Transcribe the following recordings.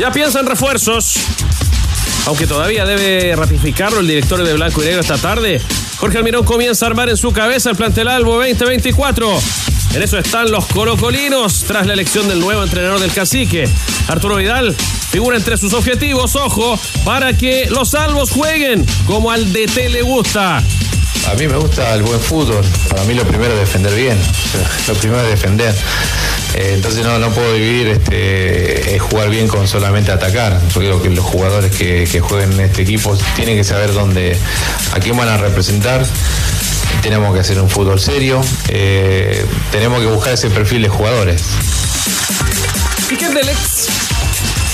Ya piensan refuerzos. Aunque todavía debe ratificarlo el director de Blanco y Negro esta tarde. Jorge Almirón comienza a armar en su cabeza el plantel Albo 2024. En eso están los colocolinos tras la elección del nuevo entrenador del cacique. Arturo Vidal figura entre sus objetivos, ojo, para que los albos jueguen como al DT le gusta. A mí me gusta el buen fútbol. Para mí lo primero es defender bien. Lo primero es defender. Eh, entonces no, no puedo vivir este, jugar bien con solamente atacar. Yo creo que los jugadores que, jueguen en este equipo tienen que saber dónde, a quién van a representar. Tenemos que hacer un fútbol serio. Eh, tenemos que buscar ese perfil de jugadores. ¿Y qué del ex?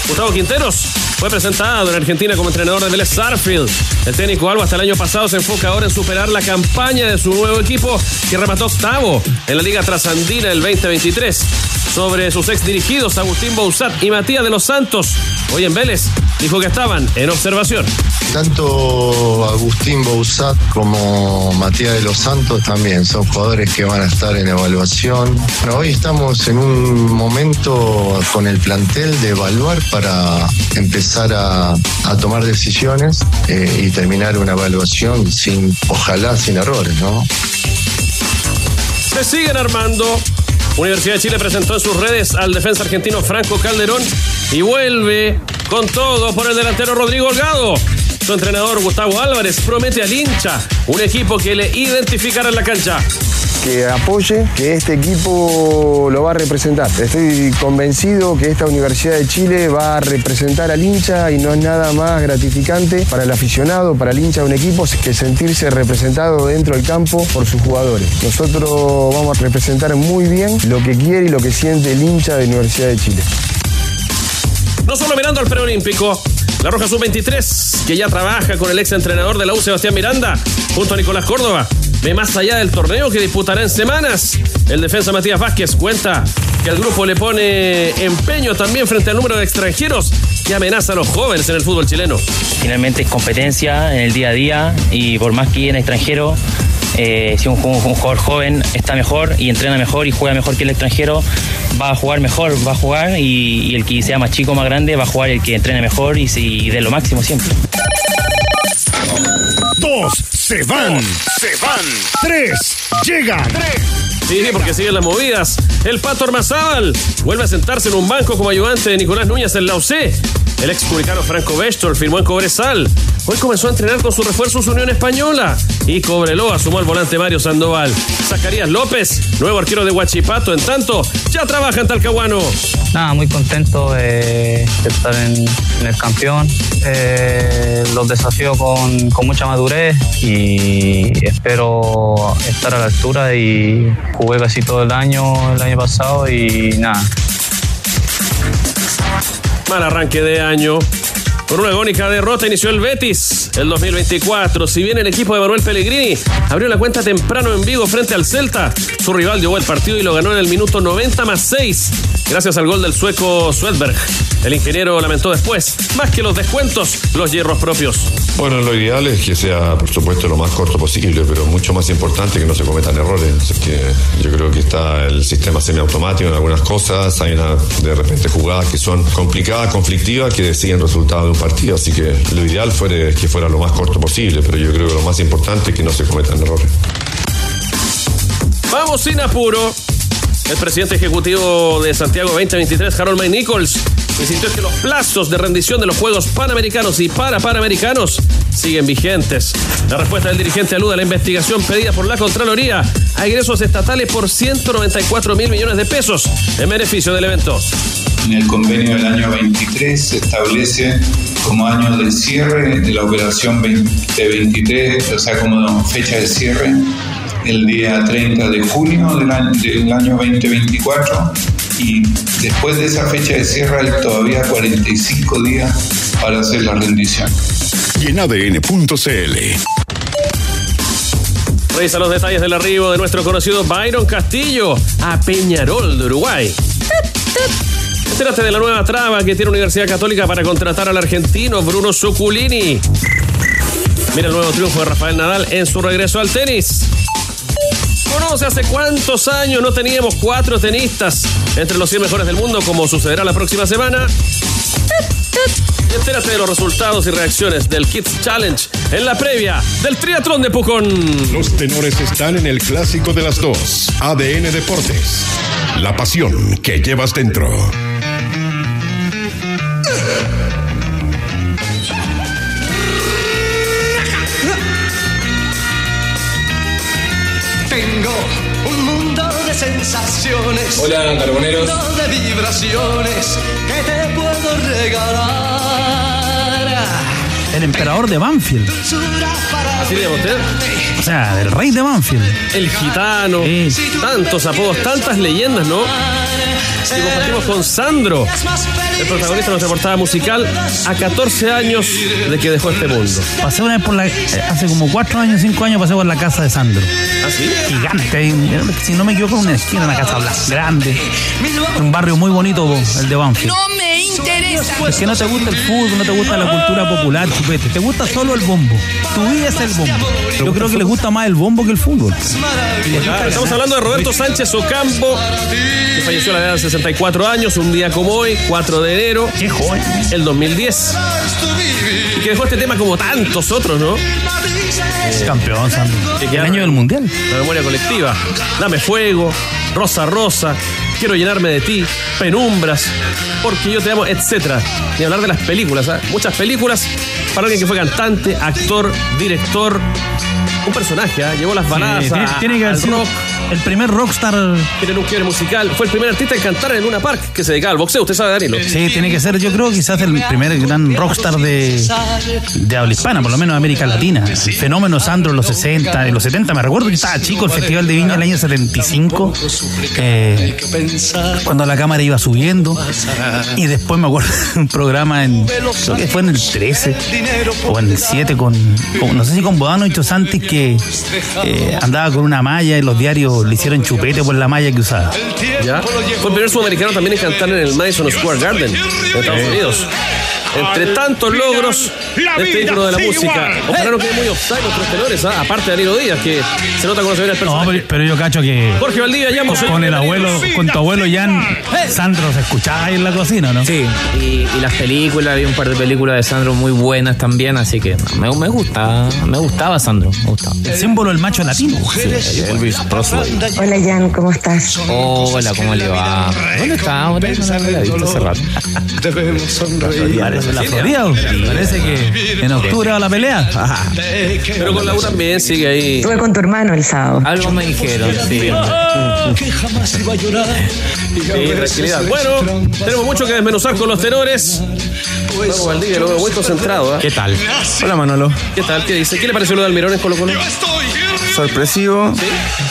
Gustavo Quinteros fue presentado en Argentina como entrenador de Vélez Sarfield. El técnico Alba hasta el año pasado se enfoca ahora en superar la campaña de su nuevo equipo que remató octavo en la Liga Trasandina el 2023. Sobre sus ex dirigidos Agustín Bouzat y Matías de los Santos, hoy en Vélez, dijo que estaban en observación. Tanto Agustín Bouzat como Matías de los Santos también son jugadores que van a estar en evaluación. hoy estamos en un momento con el plantel de evaluar para empezar a, tomar decisiones eh, y terminar una evaluación sin, ojalá sin errores, ¿no? Se siguen armando Universidad de Chile presentó en sus redes al defensa argentino Franco Calderón y vuelve con todo por el delantero Rodrigo Holgado. Su entrenador Gustavo Álvarez promete al hincha un equipo que le identificará en la cancha que apoye, que este equipo lo va a representar. Estoy convencido que esta Universidad de Chile va a representar al hincha y no es nada más gratificante para el aficionado, para el hincha de un equipo, que sentirse representado dentro del campo por sus jugadores. Nosotros vamos a representar muy bien lo que quiere y lo que siente el hincha de Universidad de Chile. No solo mirando al preolímpico, la Roja Sub-23, que ya trabaja con el ex entrenador de la U, Sebastián Miranda, junto a Nicolás Córdoba, ve más allá del torneo que disputará en semanas. El defensa Matías Vázquez cuenta que el grupo le pone empeño también frente al número de extranjeros que amenaza a los jóvenes en el fútbol chileno. Finalmente es competencia en el día a día y por más que en extranjero, eh, si un, jugador joven está mejor y entrena mejor y juega mejor que el extranjero, va a jugar mejor, va a jugar y, el que sea más chico, más grande, va a jugar el que entrene mejor y, y de lo máximo siempre. Dos se van, se van. Tres, llegan. Sí, porque siguen las movidas. El Pato Armazábal vuelve a sentarse en un banco como ayudante de Nicolás Núñez en la UC. El ex curicano Franco Bestor firmó en Cobresal. Hoy comenzó a entrenar con su refuerzo su Unión Española. Y Cobreloa sumó al volante Mario Sandoval. Zacarías López, nuevo arquero de Huachipato, en tanto, ya trabaja en Talcahuano. Nada, muy contento de, estar en, el campeón. Eh, los desafío con, con, mucha madurez y espero estar a la altura y jugué casi todo el año, el año pasado y nada. Mal arranque de año. Por una agónica derrota inició el Betis el 2024. Si bien el equipo de Manuel Pellegrini abrió la cuenta temprano en Vigo frente al Celta, su rival llevó el partido y lo ganó en el minuto 90 más 6, gracias al gol del sueco Swedberg. El ingeniero lamentó después, más que los descuentos, los hierros propios. Bueno, lo ideal es que sea, por supuesto, lo más corto posible, pero mucho más importante que no se cometan errores. que yo creo que está el sistema semiautomático en algunas cosas, hay una, de repente jugadas que son complicadas, conflictivas, que deciden resultado de un partido, así que lo ideal fuera que fuera lo más corto posible, pero yo creo que lo más importante es que no se cometan errores. Vamos sin apuro. El presidente ejecutivo de Santiago 2023, Harold May Nichols, insistió que los plazos de rendición de los Juegos Panamericanos y para Panamericanos siguen vigentes. La respuesta del dirigente alude a la investigación pedida por la Contraloría a ingresos estatales por 194 mil millones de pesos en beneficio del evento. En el convenio del año 23 se establece como año del cierre de la operación 2023, o sea, como fecha de cierre, el día 30 de junio del año, del año 2024 y después de esa fecha de cierre hay todavía 45 días para hacer la rendición. Y en ADN.cl. Revisa los detalles del arribo de nuestro conocido Byron Castillo a Peñarol de Uruguay. Entérate de la nueva traba que tiene Universidad Católica para contratar al argentino Bruno Suculini. Mira el nuevo triunfo de Rafael Nadal en su regreso al tenis. Conoce hace cuántos años no teníamos cuatro tenistas entre los 100 mejores del mundo, como sucederá la próxima semana. Entérate de los resultados y reacciones del Kids Challenge en la previa del triatlón de Pucón. Los tenores están en el clásico de las dos. ADN Deportes. La pasión que llevas dentro. Sensaciones. Hola, carboneros. De vibraciones que te puedo regalar. El emperador de Banfield. ¿Así le llama usted? O sea, del rey de Banfield. El gitano. Tantos apodos, tantas leyendas, ¿no? Y compartimos con Sandro, el protagonista de nuestra portada musical, a 14 años de que dejó este mundo. Pasé una vez por la. eh, Hace como 4 años, 5 años, pasé por la casa de Sandro. ¿Ah, sí? Gigante. Si no me equivoco, una esquina, una casa blanca, grande. Un barrio muy bonito, el de Banfield. me interesa. Es que no te gusta el fútbol, no te gusta la cultura popular, chupete. Te gusta solo el bombo. Tu vida es el bombo. Yo creo que les gusta más el bombo que el fútbol. Estamos hablando de Roberto Sánchez Ocampo, que falleció a la edad de 64 años, un día como hoy, 4 de enero. Qué joven. El 2010. Y que dejó este tema como tantos otros, ¿no? Campeón, Sandro. El año del mundial. La memoria colectiva. Dame fuego, rosa rosa, quiero llenarme de ti, penumbras, porque yo te amo, etcétera. Ni hablar de las películas, ¿ah? Muchas películas para alguien que fue cantante, actor, director, un personaje, ¿ah? Llevó las baladas Sí, tiene, a- tiene que haber sido rock, el primer rockstar. tiene un quiebre musical. Fue el primer artista en cantar en Luna Park que se dedicaba al boxeo. Usted sabe, Danilo. Sí, tiene que ser, yo creo, quizás el primer gran rockstar de, de habla hispana, por lo menos de América Latina. El fenómeno Sandro en los 60, en los 70, me recuerdo que estaba chico, el Festival de Viña el año 75, eh, cuando la cámara iba subiendo. Y después me acuerdo de un programa en, creo que fue en el 13 o en el 7, con, con- no sé si con Bodano y Chosantis, que eh, andaba con una malla y los diarios le hicieron chupete por la malla que usaba. ¿Ya? Fue el primer sudamericano también en cantar en el Madison Square Garden de Estados Unidos. Entre tantos logros de este ícono de la música. Ojalá no quede muy offside nuestros tenores, ¿ah? aparte de Danilo Díaz, que se nota cuando se ve el No, personaje. pero, pero yo cacho que Jorge Valdivia, ya con, con el abuelo, con tu abuelo Jan, Sandro se escuchaba ahí en la cocina, ¿no? Sí, y, y las películas, había un par de películas de Sandro muy buenas también, así que me, me gusta, me gustaba Sandro, me gustaba. El símbolo del macho latino. Elvis Presley. Hola Jan, ¿cómo estás? Hola, ¿cómo le va? ¿Dónde está ahora? No la había visto hace rato. Debemos sonreír. Parece la Florida, parece que en octubre va la pelea. Pero con la U también sigue ahí. Estuve con tu hermano el sábado. Algo me dijeron, sí. Que jamás iba a llorar. Sí, tranquilidad. Bueno, tenemos mucho que desmenuzar con los tenores. Vamos, Valdivia, lo veo muy concentrado. ¿ah? ¿Qué tal? Hola Manolo. ¿Qué tal? ¿Qué dice? ¿Qué le pareció lo de Almirón en Colo Colo? Sorpresivo.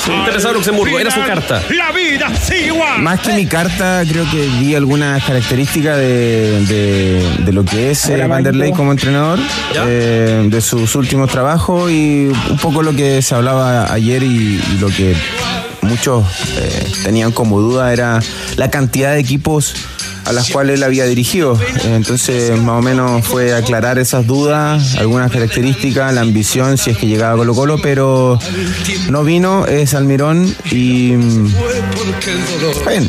Interesado en Luxemburgo, era su carta. La vida sigue igual. Más que mi carta, creo que vi algunas características de, de- de lo que es eh, Vanderlei como entrenador, eh, de sus últimos trabajos y un poco lo que se hablaba ayer y, y lo que muchos eh, tenían como duda era la cantidad de equipos a las cuales él había dirigido. Entonces, más o menos fue aclarar esas dudas, algunas características, la ambición, si es que llegaba Colo Colo, pero no vino, es Almirón y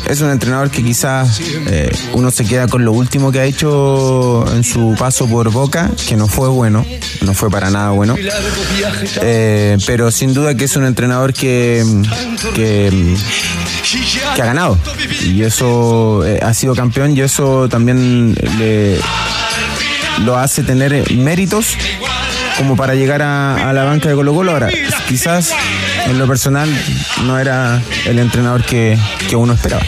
es un entrenador que quizás eh, uno se queda con lo último que ha hecho en su paso por Boca, que no fue bueno, no fue para nada bueno. Eh, pero sin duda que es un entrenador que, que, que ha ganado y eso eh, ha sido campeón y eso también le, lo hace tener eh, méritos como para llegar a, la banca de Colo Colo. Ahora, quizás en lo personal no era el entrenador que uno esperaba.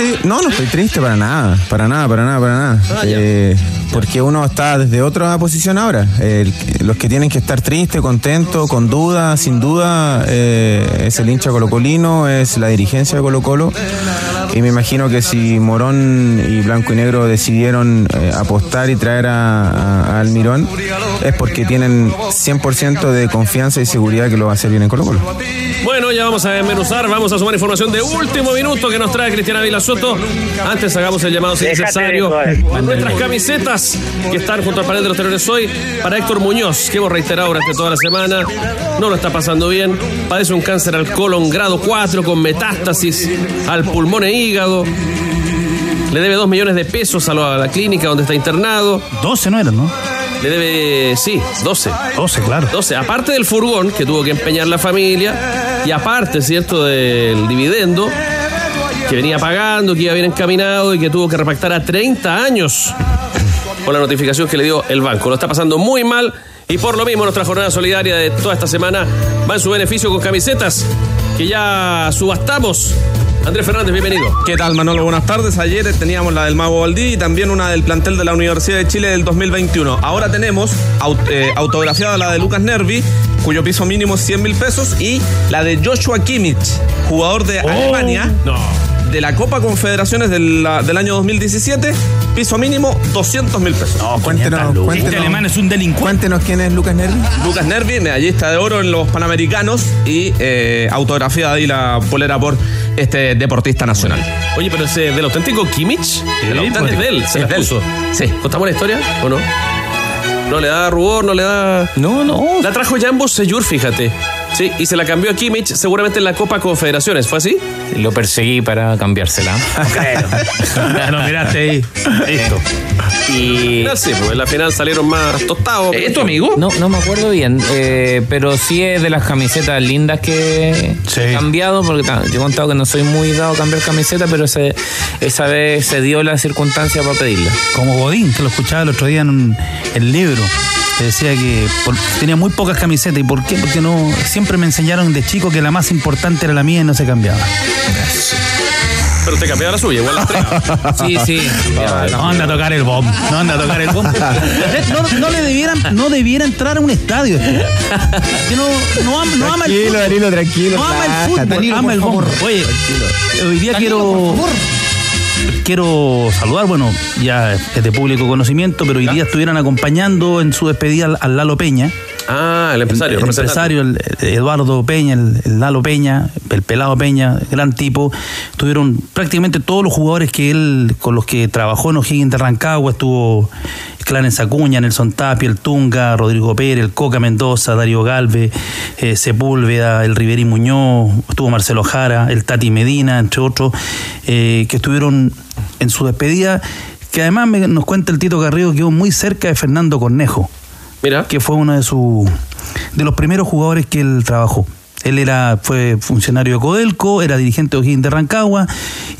Sí, no, no estoy triste para nada, para nada, para nada, para nada. Ah. Eh, porque uno está desde otra posición ahora. Los que tienen que estar tristes, contentos, con duda, sin duda, eh, es el hincha colocolino, es la dirigencia de Colo Colo. Y me imagino que si Morón y Blanco y Negro decidieron eh, apostar y traer a, a- a Almirón, es porque tienen 100% de confianza y seguridad que lo va a hacer bien en Colo Colo. Bueno, ya vamos a desmenuzar, vamos a sumar información de último minuto que nos trae Cristiana Vila Soto. Antes hagamos el llamado si es necesario. joder. Nuestras camisetas que están junto al panel de los tenores hoy para Héctor Muñoz, que hemos reiterado durante toda la semana. No lo está pasando bien. Padece un cáncer al colon grado 4 con metástasis al pulmón e hígado. Le debe 2 millones de pesos a la, a la clínica donde está internado. 12 no eran, ¿no? Le debe, sí, 12. 12, claro. 12. Aparte del furgón que tuvo que empeñar la familia y aparte, ¿cierto?, del dividendo que venía pagando, que iba bien encaminado y que tuvo que repactar a 30 años por la notificación que le dio el banco. Lo está pasando muy mal y por lo mismo nuestra jornada solidaria de toda esta semana va en su beneficio con camisetas que ya subastamos. Andrés Fernández, bienvenido. ¿Qué tal, Manolo? Buenas tardes. Ayer teníamos la del Mago Valdí y también una del plantel de la Universidad de Chile del 2021. Ahora tenemos aut- eh, autografiada la de Lucas Nervi, cuyo piso mínimo es 100 mil pesos, y la de Joshua Kimmich, jugador de Alemania. De la Copa Confederaciones del, la- del año 2017, piso mínimo 200 mil pesos. Cuéntenos, cuéntenos, alemán es un delincuente. Cuéntenos quién es Lucas Nervi. Lucas Nervi, medallista de oro en los Panamericanos y eh, autografiada ahí la polera por este deportista nacional. Oye, pero ese del auténtico Kimmich, el auténtico es de él, se es la de él. puso. Sí. ¿Contamos la historia o no? No le da rubor, no le da. No, no. La trajo Jambo Seyur, fíjate. Sí, y se la cambió a Kimmich seguramente en la Copa Confederaciones, ¿fue así? Lo perseguí para cambiársela. Lo miraste ahí. Listo. Y. Final sí, pues en la final salieron más tostados. ¿Es tu amigo? No, no me acuerdo bien, eh, pero sí es de las camisetas lindas que he cambiado, porque ta, yo he contado que no soy muy dado a cambiar camiseta, pero ese- esa vez se dio la circunstancia para pedirla. Como Godín, que lo escuchaba el otro día en un- el libro. Que decía que por- tenía muy pocas camisetas. ¿Y por qué? Porque no siempre me enseñaron de chico que la más importante era la mía y no se cambiaba. Pero te cambiaba la suya, igual las tres. Sí, sí. No anda a tocar el bomb. No anda a tocar el bomb. No, no le debieran, no debiera entrar a un estadio. Que no, no, am- no ama el Tranquilo, fútbol. Danilo, tranquilo. No ama el fútbol, Danilo, ama por el bomb. Oye, hoy día quiero. Quiero saludar, bueno, ya es de público conocimiento, pero hoy día estuvieron acompañando en su despedida al, al Lalo Peña. Ah, el empresario, El, empresario, el- Eduardo Peña, el, el Lalo Peña, el pelado Peña, gran tipo. Tuvieron prácticamente todos los jugadores que él, con los que trabajó en O'Higgins de Rancagua, estuvo Clarence Acuña, Nelson Tapia, el Tunga, Rodrigo Pérez, el Coca Mendoza, Darío Galvez, eh, Sepúlveda, el Riverí Muñoz, estuvo Marcelo Jara, el Tati Medina, entre otros, eh, que estuvieron en su despedida, que además me- nos cuenta el Tito Garrido que quedó muy cerca de Fernando Cornejo. Mira. Que fue uno de sus de los primeros jugadores que él trabajó. Él era, fue funcionario de Codelco, era dirigente de O'Higgins de Rancagua,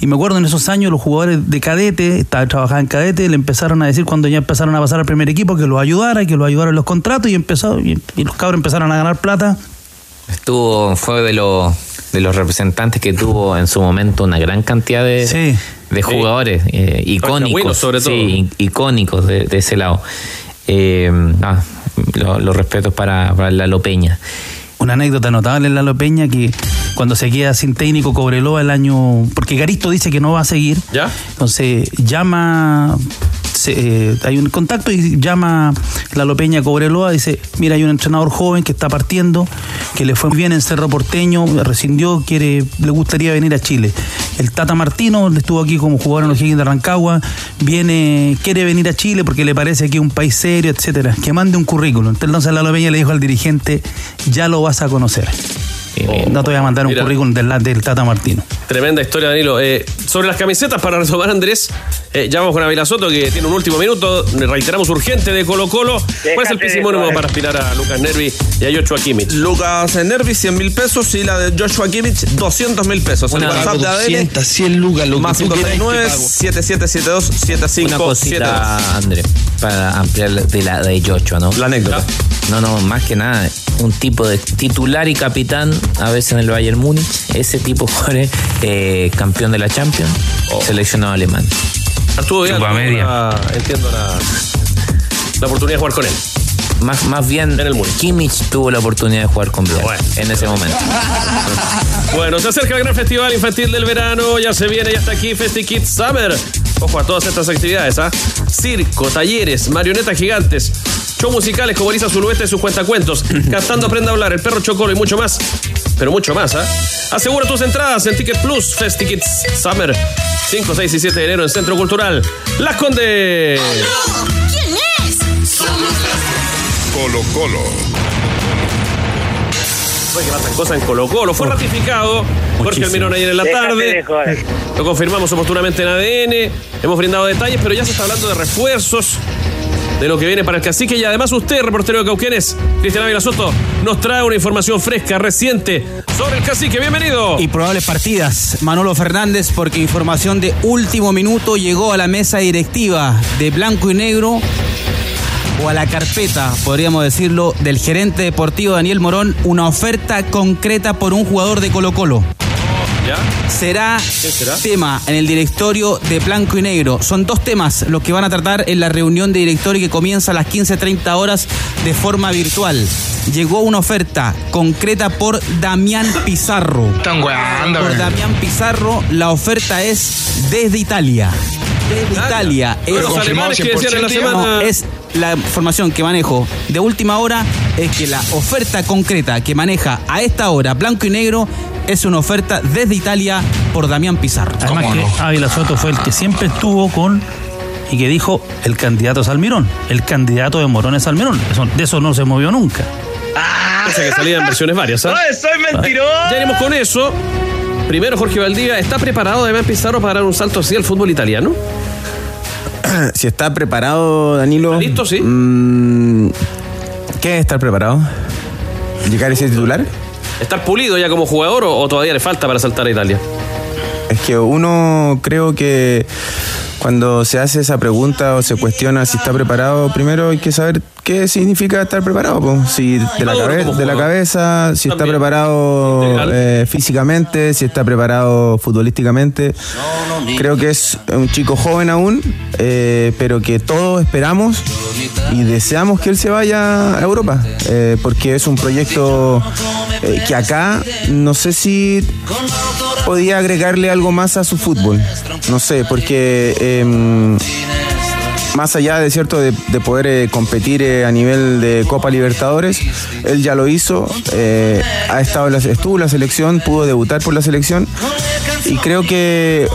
y me acuerdo en esos años los jugadores de cadete, estaba trabajando en cadete, le empezaron a decir cuando ya empezaron a pasar al primer equipo que los ayudara, que los ayudara en los contratos, y empezó, y, y los cabros empezaron a ganar plata. Estuvo, fue de los de los representantes que tuvo en su momento una gran cantidad de, de jugadores eh, icónicos, sobre todo. sí, icónicos de, de ese lado. Eh, ah, lo- los respetos para, para Lalo Peña. Una anécdota notable en Lalo Peña que cuando se queda sin técnico Cobreloa el año. Porque Garisto dice que no va a seguir. ¿Ya? Entonces llama. se- eh, hay un contacto y llama Lalo Peña Cobreloa. Dice: Mira, hay un entrenador joven que está partiendo, que le fue muy bien en Cerro Porteño, rescindió, quiere, le gustaría venir a Chile. El Tata Martino estuvo aquí como jugador en los Higgins de Rancagua, viene, quiere venir a Chile porque le parece que es un país serio, etcétera. Que mande un currículum. Entonces Lalo Peña le dijo al dirigente: Ya lo vas a conocer. no te voy a mandar un Mira. currículum del, del Tata Martino. Tremenda historia, Danilo. Eh, sobre las camisetas, para retomar, Andrés, eh, ya vamos con Avila Soto, que tiene un último minuto. Reiteramos urgente de Colo Colo. ¿Cuál es el Déjate joder. para aspirar a Lucas Nervi y a Joshua Kimmich? Lucas Nervi, 100 mil pesos y la de Joshua Kimmich, 200 mil pesos. El Una- WhatsApp de ADN, 200, 100 lucas, lo que más tú quieras, 569 te pago. 7772 Una 7572 cosita, André, para ampliar de la de Joshua, ¿no? La anécdota. No, no, más que nada, un tipo de titular y capitán, a veces en el Bayern Múnich. Ese tipo fue eh, campeón de la Champions, seleccionado alemán. Arturo Vidal, la- entiendo la, la oportunidad de jugar con él. Más, más bien, Kimmich tuvo la oportunidad de jugar con Vidal en ese momento. Bueno, se acerca el gran festival infantil del verano, ya se viene, ya está aquí Festi Kids Summer. Ojo a todas estas actividades, ¿ah? Circo, talleres, marionetas gigantes, show musicales como Elisa Zulueta y sus cuentacuentos, cantando Aprenda a hablar, el perro Chocolo y mucho más. Pero mucho más, ¿ah? Asegura tus entradas en Ticket Plus, Festi Kids Summer. 5, 6 y 7 de enero en Centro Cultural Las Condes. ¿Quién es? Somos Colo Colo. Que pasan cosas en Colo Colo. Fue ratificado Jorge Muchísimo. Almirón ayer en la tarde. de joder. Lo confirmamos oportunamente en ADN. Hemos brindado detalles, pero ya se está hablando de refuerzos. De lo que viene para el cacique y además usted, reportero de Cauquenes, Cristian Ávila Soto, nos trae una información fresca, reciente sobre el cacique. Bienvenido. Y probables partidas. Manolo Fernández, porque información de último minuto llegó a la mesa directiva de Blanco y Negro o a la carpeta, podríamos decirlo, del gerente deportivo Daniel Morón, una oferta concreta por un jugador de Colo Colo. Será, será? tema en el directorio de Blanco y Negro. Son dos temas los que van a tratar en la reunión de directorio que comienza a las 15.30 horas de forma virtual. Llegó una oferta concreta por Damián Pizarro. Por Damián Pizarro, la oferta es desde Italia. Desde Italia. Es- los alemanes que decían en la semana- No, es la información que manejo de última hora es que la oferta concreta que maneja a esta hora Blanco y Negro es una oferta desde Italia por Damián Pizarro. Además que Ávila Soto fue el que siempre estuvo con y que dijo el candidato es Almirón. El candidato de Morón es Almirón. Eso- de eso no se movió nunca. Pese a que salían versiones varias, ¿ah? soy mentiroso! Ya iremos con eso. Primero, Jorge Valdivia, ¿está preparado Damián Pizarro para dar un salto así al fútbol italiano? si está preparado, Danilo. ¿Listo, sí? mm, ¿Qué es estar preparado? ¿Llegar a ese titular? ¿Estar pulido ya como jugador o, o todavía le falta para saltar a Italia? Es que uno creo que cuando se hace esa pregunta o se cuestiona si está preparado, primero hay que saber qué significa estar preparado. po. Si de la, cabe- de la cabeza, si está preparado eh, físicamente, si está preparado futbolísticamente. Creo que es un chico joven aún, eh, pero que todos esperamos y deseamos que él se vaya a Europa, eh, porque es un proyecto que acá no sé si podía agregarle algo más a su fútbol. No sé, porque em, más allá de cierto de, de poder eh, competir eh, a nivel de Copa Libertadores, él ya lo hizo, eh, ha estado estuvo en la selección, pudo debutar por la selección y creo que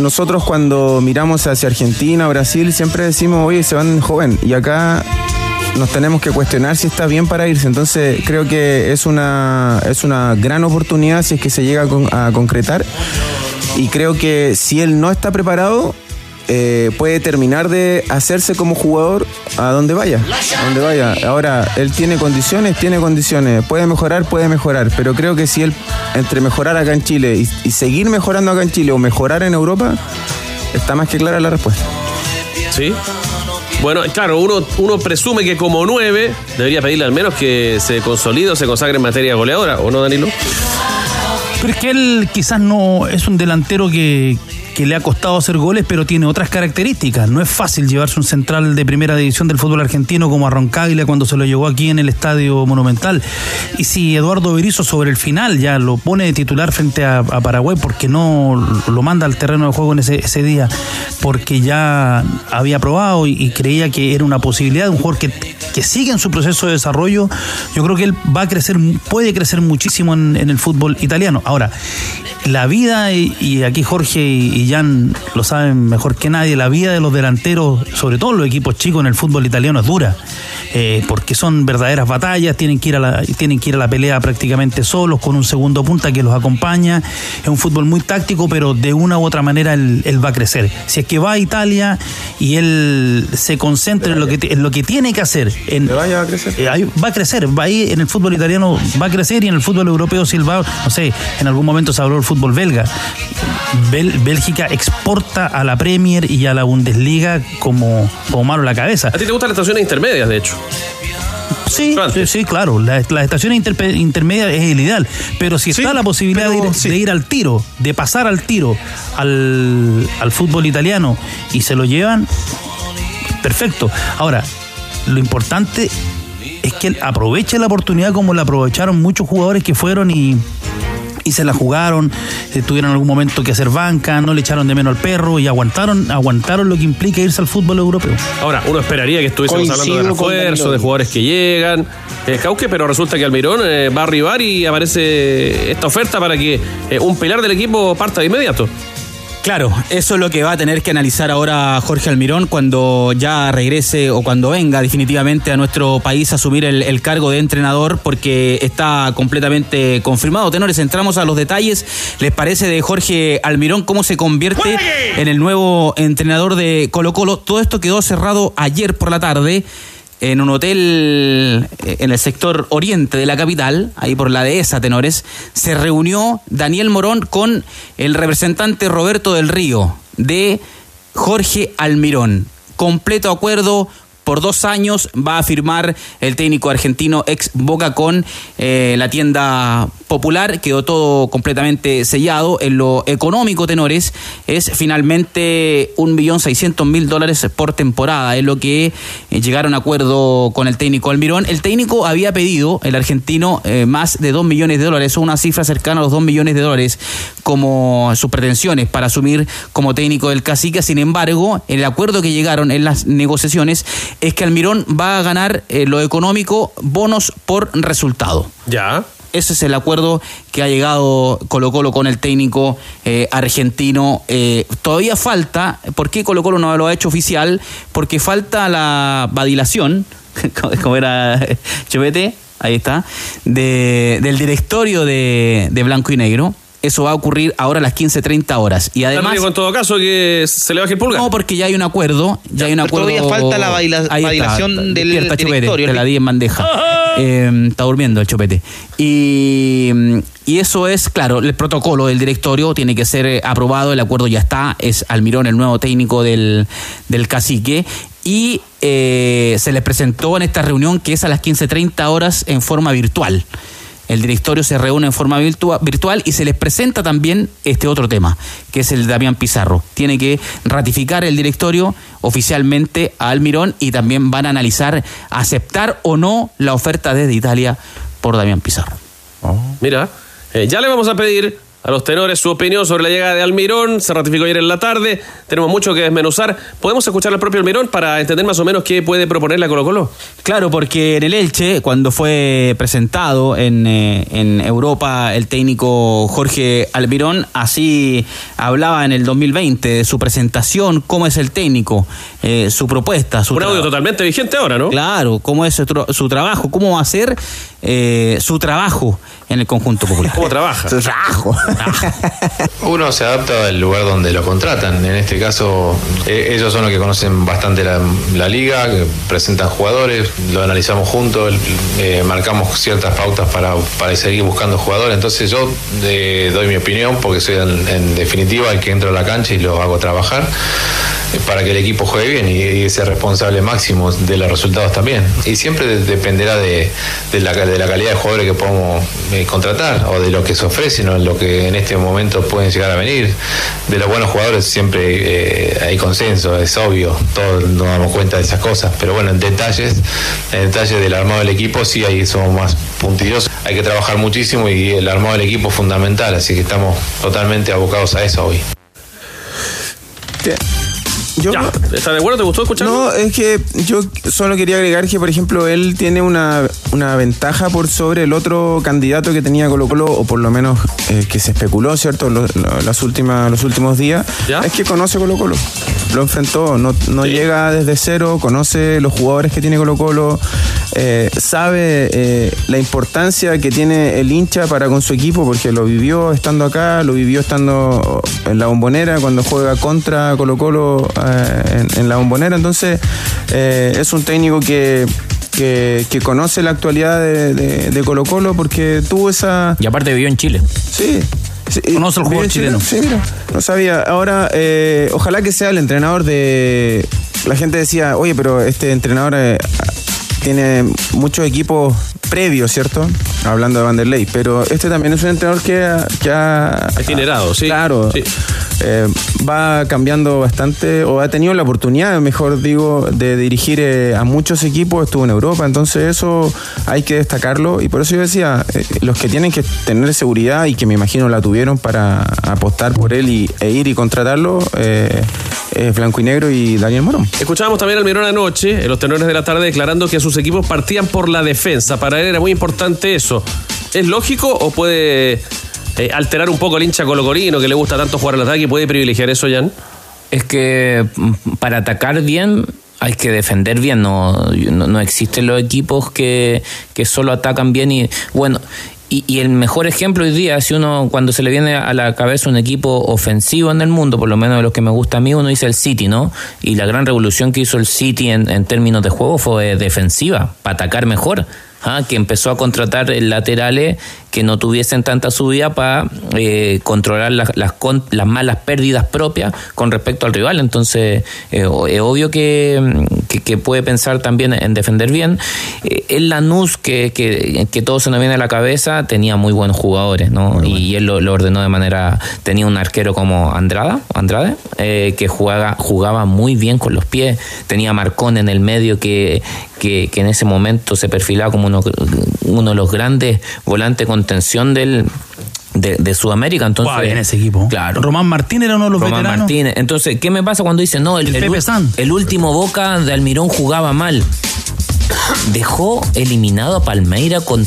nosotros cuando miramos hacia Argentina, Brasil, siempre decimos, oye, se van joven y acá nos tenemos que cuestionar si está bien para irse. Entonces creo que es una, es una gran oportunidad si es que se llega a concretar. Y creo que si él no está preparado, eh, puede terminar de hacerse como jugador a donde vaya. A donde vaya. Ahora, él tiene condiciones, tiene condiciones. Puede mejorar, puede mejorar. Pero creo que si él, entre mejorar acá en Chile y, y seguir mejorando acá en Chile o mejorar en Europa, está más que clara la respuesta. Sí. Bueno, claro, uno, uno presume que como nueve debería pedirle al menos que se consolide o se consagre en materia goleadora, ¿o no, Danilo? Pero es que él quizás no es un delantero que, que le ha costado hacer goles, pero tiene otras características. No es fácil llevarse un central de primera división del fútbol argentino como a Roncaglia cuando se lo llevó aquí en el Estadio Monumental. Y si Eduardo Berizzo sobre el final ya lo pone de titular frente a, a Paraguay porque no lo manda al terreno de juego en ese, día, porque ya había probado y, creía que era una posibilidad, un jugador que, que sigue en su proceso de desarrollo, yo creo que él va a crecer, puede crecer muchísimo en, en el fútbol italiano. Ahora, la vida, y, y aquí Jorge y, Jan lo saben mejor que nadie, la vida de los delanteros, sobre todo los equipos chicos en el fútbol italiano es dura, eh, porque son verdaderas batallas, tienen que, ir a la, tienen que ir a la pelea prácticamente solos, con un segundo punta que los acompaña. Es un fútbol muy táctico, pero de una u otra manera él, él va a crecer. Si es que va a Italia y él se concentra en lo que, en lo que tiene que hacer, en, vaya a crecer. eh, ahí va a crecer, va ahí en el fútbol italiano va a crecer y en el fútbol europeo si va, no sé, en algún momento se habló del fútbol belga. Bel- Bélgica exporta a la Premier y a la Bundesliga como, como malo la cabeza. A ti te gustan las estaciones intermedias, de hecho. Sí, sí, sí, claro. Las la estaciones intermedias es el ideal. Pero si está la posibilidad de, ir, al tiro, de pasar al tiro al, al fútbol italiano y se lo llevan, perfecto. Ahora, lo importante es que aproveche la oportunidad como la aprovecharon muchos jugadores que fueron y y se la jugaron, eh, tuvieron algún momento que hacer banca, no le echaron de menos al perro y aguantaron, aguantaron lo que implica irse al fútbol europeo. Ahora, uno esperaría que estuviésemos hablando de refuerzo, de jugadores que llegan, eh, Cauque, pero resulta que Almirón eh, va a arribar y aparece esta oferta para que un pilar del equipo parta de inmediato. Claro, eso es lo que va a tener que analizar ahora Jorge Almirón cuando ya regrese o cuando venga definitivamente a nuestro país a asumir el, cargo de entrenador porque está completamente confirmado. Tenores, entramos a los detalles. ¿Les parece de Jorge Almirón cómo se convierte en el nuevo entrenador de Colo Colo? Todo esto quedó cerrado ayer por la tarde en un hotel eh, en el sector oriente de la capital, ahí por la dehesa, tenores, se reunió Daniel Morón con el representante Roberto del Río de Jorge Almirón. Completo acuerdo, por dos años va a firmar el técnico argentino ex Boca con eh, la tienda popular. Quedó todo completamente sellado. En lo económico, tenores, es finalmente un millón seiscientos mil dólares por temporada. Es lo que eh, llegaron a acuerdo con el técnico Almirón. El técnico había pedido, el argentino, eh, más de dos millones de dólares, una cifra cercana a los dos millones de dólares como sus pretensiones para asumir como técnico del cacique. Sin embargo, el acuerdo que llegaron en las negociaciones es que Almirón va a ganar eh, lo económico bonos por resultado. Ya. Ese es el acuerdo que ha llegado Colo Colo con el técnico eh, argentino. Eh, todavía falta, ¿por qué Colo Colo no lo ha hecho oficial? Porque falta la vadilación, como era Chupete, ahí está, del directorio de Blanco y Negro eso va a ocurrir ahora a las 15.30 horas. Y además. en todo caso que se le baje el pulgar. No, porque ya hay un acuerdo. Ya, hay un acuerdo. Todavía falta la bailación del directorio. te la di en bandeja. Eh, está durmiendo el chupete. Y, y, eso es, claro, el protocolo del directorio tiene que ser eh, aprobado. El acuerdo ya está. Es Almirón, el nuevo técnico del, del cacique. Y eh, se le presentó en esta reunión que es a las 15.30 horas en forma virtual. El directorio se reúne en forma virtual y se les presenta también este otro tema, que es el de Damián Pizarro. Tiene que ratificar el directorio oficialmente a Almirón y también van a analizar aceptar o no la oferta desde Italia por Damián Pizarro. Mira, eh, ya le vamos a pedir a los tenores su opinión sobre la llegada de Almirón. Se ratificó ayer en la tarde. Tenemos mucho que desmenuzar. ¿Podemos escuchar al propio Almirón para entender más o menos qué puede proponerle a Colo Colo? Claro, porque en el Elche, cuando fue presentado en, eh, en Europa el técnico Jorge Almirón, así hablaba en el 2020 de su presentación, cómo es el técnico, eh, su propuesta. Su Un audio totalmente vigente ahora, ¿no? Claro, cómo es su, trabajo, cómo va a ser eh, su trabajo en el conjunto popular. ¿Cómo trabaja? Su trabajo. Uno se adapta al lugar donde lo contratan. En este caso, eh, ellos son los que conocen bastante la, liga, que presentan jugadores, lo analizamos juntos, eh, marcamos ciertas pautas para, seguir buscando jugadores. Entonces yo eh, doy mi opinión porque soy en, definitiva el que entro a la cancha y lo hago trabajar para que el equipo juegue bien y, sea responsable máximo de los resultados también. Y siempre dependerá de, la, de la calidad de jugadores que podamos contratar o de lo que se ofrece, no lo que en este momento pueden llegar a venir. De los buenos jugadores siempre eh, hay consenso, es obvio, todos nos damos cuenta de esas cosas, pero bueno, en detalles, en detalles del armado del equipo sí ahí somos más puntillosos. Hay que trabajar muchísimo y el armado del equipo es fundamental, así que estamos totalmente abocados a eso hoy. Yo, ¿Estás de acuerdo? ¿Te gustó escucharlo? No, es que yo solo quería agregar que, por ejemplo, él tiene una, ventaja por sobre el otro candidato que tenía Colo Colo, o por lo menos eh, que se especuló, ¿cierto? las últimas, los últimos días. Es que conoce Colo Colo. Lo enfrentó, no, llega desde cero, conoce los jugadores que tiene Colo Colo, eh, sabe eh, la importancia que tiene el hincha para con su equipo, porque lo vivió estando acá, lo vivió estando en la bombonera, cuando juega contra Colo Colo eh, en, la bombonera. Entonces, eh, es un técnico que, que, conoce la actualidad de, Colo Colo porque tuvo esa... Y aparte vivió en Chile. Sí. Conoce el jugador chileno. Sí, mira, no sabía. Ahora, eh, ojalá que sea el entrenador de... La gente decía, oye, pero este entrenador tiene muchos equipos previos, ¿cierto? Hablando de Vanderlei, pero este también es un entrenador que, ha- que ha... Itinerado, sí. Claro. Eh, va cambiando bastante, o ha tenido la oportunidad, mejor digo, de dirigir eh, a muchos equipos, estuvo en Europa, entonces eso hay que destacarlo, y por eso yo decía, eh, los que tienen que tener seguridad y que me imagino la tuvieron para apostar por él y, e ir y contratarlo, eh, Blanco y Negro y Daniel Morón. Escuchábamos también al Mirón anoche, en los tenores de la tarde, declarando que sus equipos partían por la defensa. Para él era muy importante eso. ¿Es lógico o puede eh, alterar un poco el hincha colocorino que le gusta tanto jugar al ataque? ¿Puede privilegiar eso, Jan? Es que mm, para atacar bien hay que defender bien. No, no, no existen los equipos que, que solo atacan bien y bueno. Y, y el mejor ejemplo hoy día, si uno cuando se le viene a la cabeza un equipo ofensivo en el mundo, por lo menos de los que me gusta a mí, uno dice el City, ¿no? Y la gran revolución que hizo el City en, en términos de juego fue defensiva, para atacar mejor. ¿Ah? que empezó a contratar laterales que no tuviesen tanta subida para eh, controlar las, las, con- las malas pérdidas propias con respecto al rival. Entonces, eh, es obvio que, que- que puede pensar también en defender bien. Eh, el Lanús, que, que, que todo se nos viene a la cabeza, tenía muy buenos jugadores, ¿no? Y él lo, lo ordenó de manera. Tenía un arquero como Andrada, Andrade, eh, que jugaba, jugaba muy bien con los pies. Tenía Marcón en el medio que, en ese momento se perfilaba como uno, uno de los grandes volantes con tensión del, de, de Sudamérica. Entonces, bien ese equipo. Claro. Román Martínez era uno de los Román veteranos. Martínez. Entonces, ¿qué me pasa cuando dicen, no, el, El el el último Boca de Almirón jugaba mal? Dejó eliminado a Palmeira con.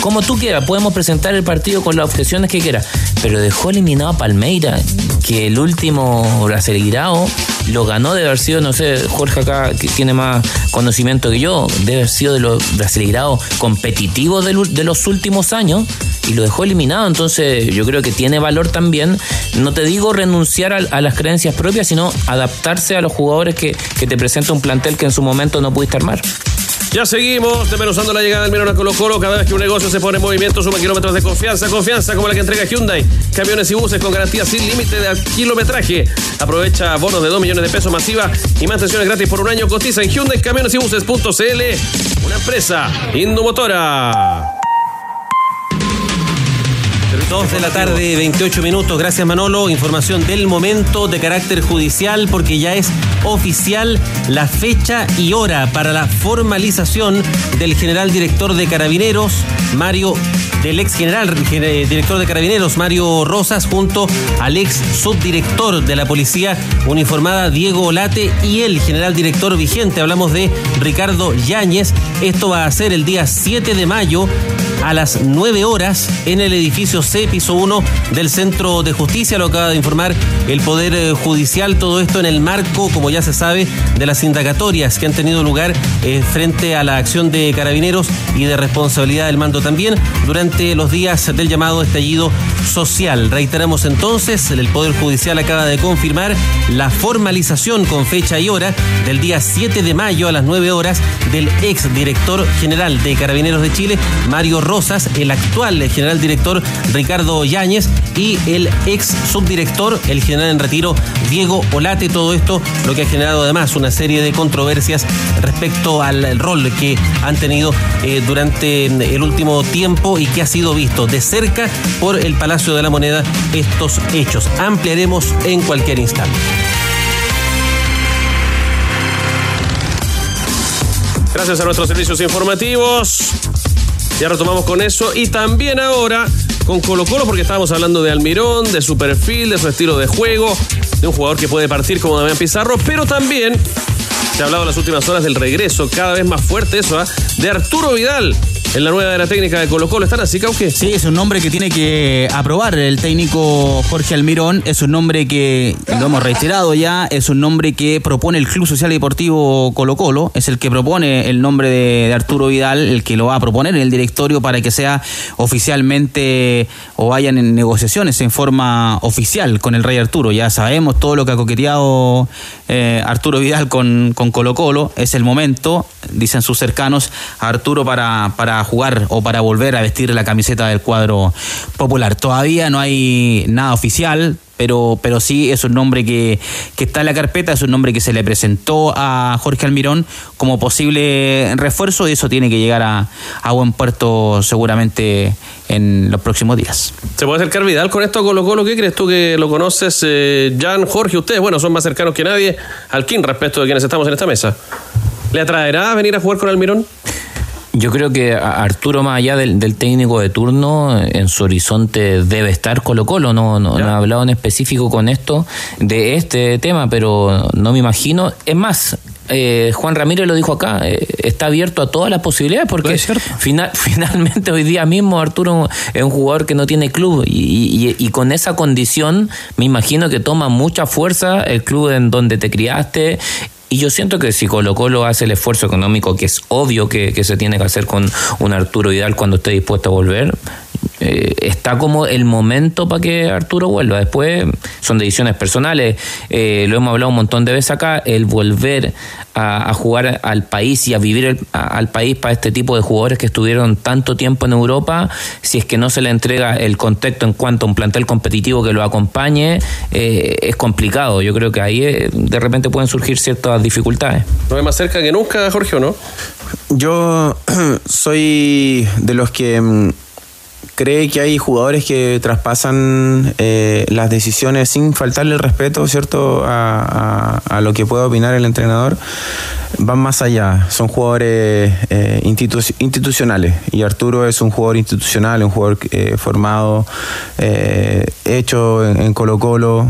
Como tú quieras, podemos presentar el partido con las objeciones que quieras. Pero dejó eliminado a Palmeira, que el último Brasileirao lo ganó de haber sido, no sé, Jorge acá que tiene más conocimiento que yo, debe haber sido de los Brasileiraos competitivos de los últimos años y lo dejó eliminado. Entonces, yo creo que tiene valor también, no te digo renunciar a, a las creencias propias, sino adaptarse a los jugadores que, que te presenta un plantel que en su momento no pudiste armar. Ya seguimos desmenuzando la llegada del Mirón a Colo Colo. Cada vez que un negocio se pone en movimiento, suma kilómetros de confianza. Confianza como la que entrega Hyundai. Camiones y buses con garantía sin límite de kilometraje. Aprovecha bonos de 2 millones de pesos masiva y mantenciones gratis por un año. Cotiza en Hyundai Camiones y Buses.cl. Una empresa Indomotora. 2 de la tarde, 28 minutos. Gracias Manolo. Información del momento de carácter judicial porque ya es oficial la fecha y hora para la formalización del general director de Carabineros, Mario, del ex general gene- director de Carabineros, Mario Rosas, junto al ex subdirector de la policía uniformada, Diego Olate, y el general director vigente. Hablamos de Ricardo Yáñez. Esto va a ser el día 7 de mayo a las 9 horas en el edificio C, piso 1 del Centro de Justicia. Lo acaba de informar el Poder eh, Judicial. Todo esto en el marco, como ya se sabe, de las indagatorias que han tenido lugar eh, frente a la acción de carabineros y de responsabilidad del mando también durante los días del llamado estallido social. Reiteramos entonces, el Poder Judicial acaba de confirmar la formalización con fecha y hora del día 7 de mayo a las 9 horas del ex director general de Carabineros de Chile, Mario El actual general director Ricardo Yáñez y el ex subdirector, el general en retiro Diego Olate. Todo esto lo que ha generado además una serie de controversias respecto al rol que han tenido eh, durante el último tiempo y que ha sido visto de cerca por el Palacio de la Moneda estos hechos. Ampliaremos en cualquier instante. Gracias a nuestros servicios informativos. Ya retomamos con eso. Y también ahora con Colo Colo, porque estábamos hablando de Almirón, de su perfil, de su estilo de juego, de un jugador que puede partir como Damián Pizarro, pero también se ha hablado en las últimas horas del regreso, cada vez más fuerte eso, ¿ah? de Arturo Vidal en la nueva era técnica de Colo Colo. ¿Están así, Cauque? Sí, es un nombre que tiene que aprobar el técnico Jorge Almirón. Es un nombre que, lo hemos reiterado ya, es un nombre que propone el Club Social y Deportivo Colo Colo. Es el que propone el nombre de, Arturo Vidal, el que lo va a proponer en el directorio para que sea oficialmente o vayan en negociaciones en forma oficial con el Rey Arturo. Ya sabemos todo lo que ha coqueteado eh, Arturo Vidal con, con Colo Colo. Es el momento, dicen sus cercanos, a Arturo para, para jugar o para volver a vestir la camiseta del cuadro popular. Todavía no hay nada oficial, pero, pero sí es un nombre que, que, está en la carpeta, es un nombre que se le presentó a Jorge Almirón como posible refuerzo y eso tiene que llegar a, a buen puerto seguramente en los próximos días. ¿Se puede acercar Vidal con esto Colo Colo? ¿Qué crees tú que lo conoces, eh, Jan, Jorge? Ustedes, bueno, son más cercanos que nadie al King respecto de quienes estamos en esta mesa. ¿Le atraerá venir a jugar con Almirón? Yo creo que Arturo, más allá del, técnico de turno, en su horizonte debe estar Colo Colo. No, no, he hablado en específico con esto de este tema, pero no me imagino. Es más, eh, Juan Ramírez lo dijo acá, eh, está abierto a todas las posibilidades porque final, finalmente hoy día mismo Arturo es un jugador que no tiene club y, y, con esa condición me imagino que toma mucha fuerza el club en donde te criaste y yo siento que si Colo Colo hace el esfuerzo económico, que es obvio que, que se tiene que hacer con un Arturo Vidal cuando esté dispuesto a volver, eh, está como el momento para que Arturo vuelva. Después son decisiones personales, eh, lo hemos hablado un montón de veces acá, el volver a, jugar al país y a vivir al país para este tipo de jugadores que estuvieron tanto tiempo en Europa, si es que no se le entrega el contexto en cuanto a un plantel competitivo que lo acompañe, eh, es complicado. Yo creo que ahí de repente pueden surgir ciertas dificultades. ¿No es más cerca que nunca, Jorge, o no? Yo soy de los que mm, cree que hay jugadores que traspasan eh, las decisiones sin faltarle el respeto, ¿cierto?, a, lo que pueda opinar el entrenador, van más allá. Son jugadores eh, institucionales y Arturo es un jugador institucional, un jugador eh, formado, hecho en, en Colo Colo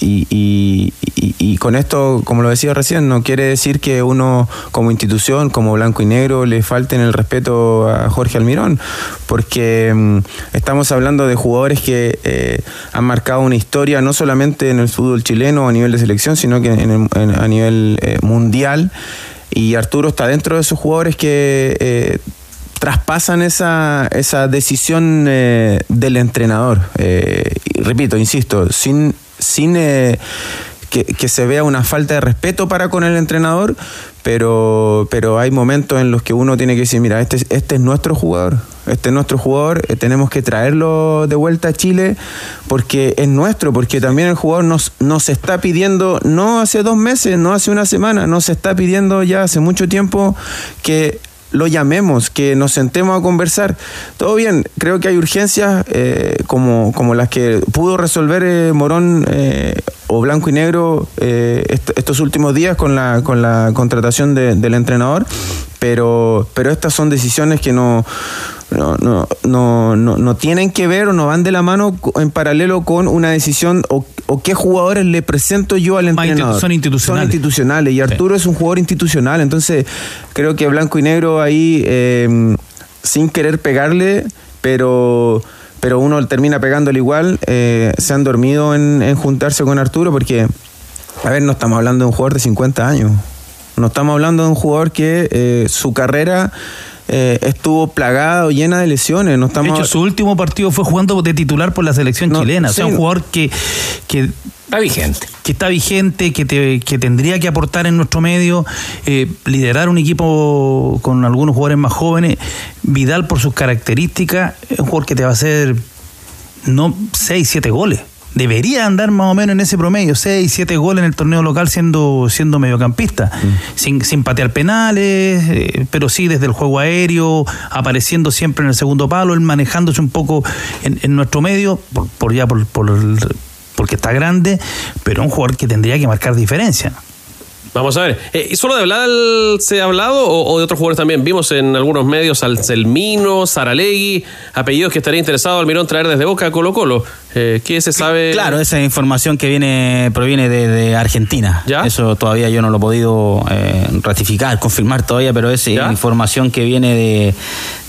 y, y, con esto, como lo decía recién, no quiere decir que uno como institución, como blanco y negro, le falten el respeto a Jorge Almirón, porque mm, estamos hablando de jugadores que eh, han marcado una historia no solamente en el fútbol chileno a nivel de selección, sino que a nivel eh, mundial. Y Arturo está dentro de esos jugadores que eh, traspasan esa, esa decisión del entrenador. repito, insisto, sin sin eh, que, se vea una falta de respeto para con el entrenador, pero, pero hay momentos en los que uno tiene que decir, mira, este, este es nuestro jugador, este es nuestro jugador, eh, tenemos que traerlo de vuelta a Chile porque es nuestro, porque también el jugador nos, nos está pidiendo, no hace dos meses, no hace una semana, nos está pidiendo ya hace mucho tiempo que lo llamemos, que nos sentemos a conversar. Todo bien, creo que hay urgencias eh, como, como las que pudo resolver eh, Morón eh, o Blanco y Negro estos últimos días con la, con la contratación del entrenador, pero, pero estas son decisiones que no no, no, no, no, tienen que ver o no van de la mano en paralelo con una decisión o, qué jugadores le presento yo al entrenador. Son institucionales. Son institucionales y Arturo es un jugador institucional, entonces creo que Blanco y Negro ahí, em, sin querer pegarle, pero pero uno termina pegándole igual, eh, se han dormido en, juntarse con Arturo porque, a ver, no estamos hablando de un jugador de 50 años, no estamos hablando de un jugador que eh, su carrera eh, estuvo plagada o llena de lesiones. No estamos... De hecho, su último partido fue jugando de titular por la selección chilena. O sea, un jugador que, que Está vigente. Que está vigente, que, que tendría que aportar en nuestro medio, eh, liderar un equipo con algunos jugadores más jóvenes. Vidal, por sus características, es un jugador que te va a hacer no 6, 7 goles debería andar más o menos en ese promedio, 6, 7 goles en el torneo local siendo, siendo mediocampista, mm. sin, sin, patear penales, eh, pero sí desde el juego aéreo, apareciendo siempre en el segundo palo, él manejándose un poco en, nuestro medio, por, ya por, por, porque está grande, pero un jugador que tendría que marcar diferencia. Vamos a ver. Eh, ¿Solo de Vlad se ha hablado o, de otros jugadores también? Vimos en algunos medios al Selmino, Saralegui, apellidos que estaría interesado Almirón traer desde Boca a Colo Colo. Eh, ¿Qué se sabe? Claro, esa información que viene proviene de, Argentina. ¿Ya? Eso todavía yo no lo he podido eh, ratificar, confirmar todavía, pero es información que viene de,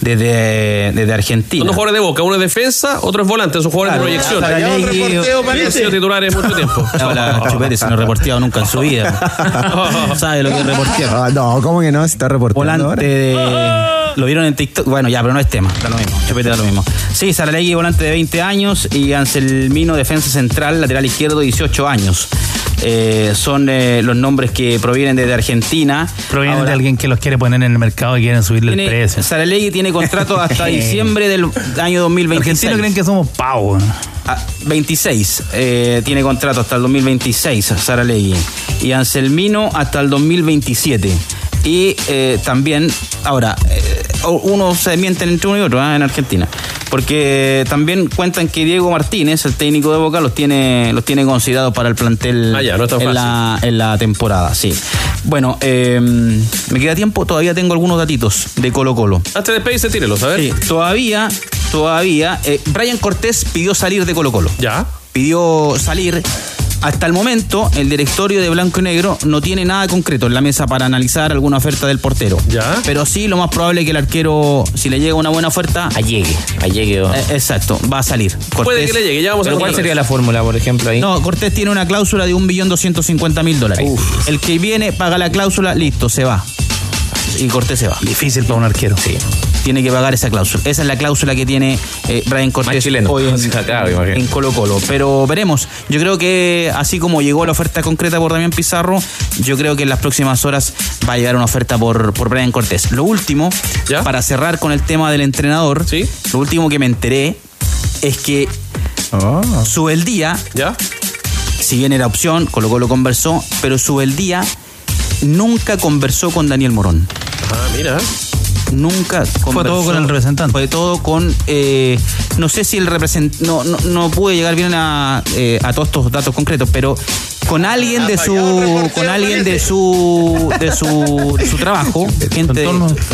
desde Argentina. Son dos jugadores de Boca, uno es defensa, otro es volante, son jugadores de proyección. Ha sido titulares mucho tiempo. Hola, Chupete, se no ha reporteado nunca en su vida. ¿Sabe lo que es reportear? Ah, no, ¿cómo que no? Se está reporteando Volante de... Lo vieron en TikTok. Bueno, ya, pero no es tema. Da lo mismo. Chupete da lo mismo. Sí, Saralegui, volante de 20 años y Anselmino, defensa central, lateral izquierdo, 18 años. Eh, son eh, los nombres que provienen desde Argentina. Provienen Ahora, de alguien que los quiere poner en el mercado y quieren subirle el tiene- precio. Saralegui tiene contrato hasta diciembre del año 2026. Argentinos creen que somos pavos. Ah, 26 eh, tiene contrato hasta el 2026 Saralegui y Anselmino hasta el 2027 y eh, también ahora eh, uno se mienten entre uno y otro ¿ah? en Argentina porque también cuentan que Diego Martínez el técnico de Boca los tiene los tiene considerados para el plantel Ah, ya, no en, la, en la temporada sí bueno eh, me queda tiempo todavía tengo algunos datitos de Colo Colo Antes de pedirse, tírelos, a ver. Sí, todavía, todavía, eh, Brian Cortés pidió salir de Colo Colo. Ya. Pidió salir. Hasta el momento, el directorio de Blanco y Negro no tiene nada concreto en la mesa para analizar alguna oferta del portero. Ya. Pero sí, lo más probable es que el arquero, si le llega una buena oferta, Allegue, allegue. eh, exacto, va a salir. Puede que le llegue, ya vamos a Pero ¿cuál sería la fórmula, por ejemplo, ahí? No, Cortés tiene una cláusula de 1.250.000 dólares. El que viene paga la cláusula, listo, se va. Y Cortés se va. Difícil para un arquero. Sí. Tiene que pagar esa cláusula. Esa es la cláusula que tiene eh, Brian Cortés hoy en, Claro, imagino. en Colo Colo. Pero veremos. Yo creo que así como llegó la oferta concreta por Damián Pizarro, yo creo que en las próximas horas va a llegar una oferta por, por Brian Cortés. Lo último, ¿Ya? para cerrar con el tema del entrenador, Sí. lo último que me enteré es que Subeldía, ¿Ya? si bien era opción, Colo Colo conversó, pero Subeldía nunca conversó con Daniel Morón. Ah, mira. Nunca Fue todo con el representante. Fue todo con. eh, no sé si el representante. No, no, no pude llegar bien a, eh, a todos estos datos concretos, pero con alguien de su. Con alguien de su. de su, de su trabajo. Gente de,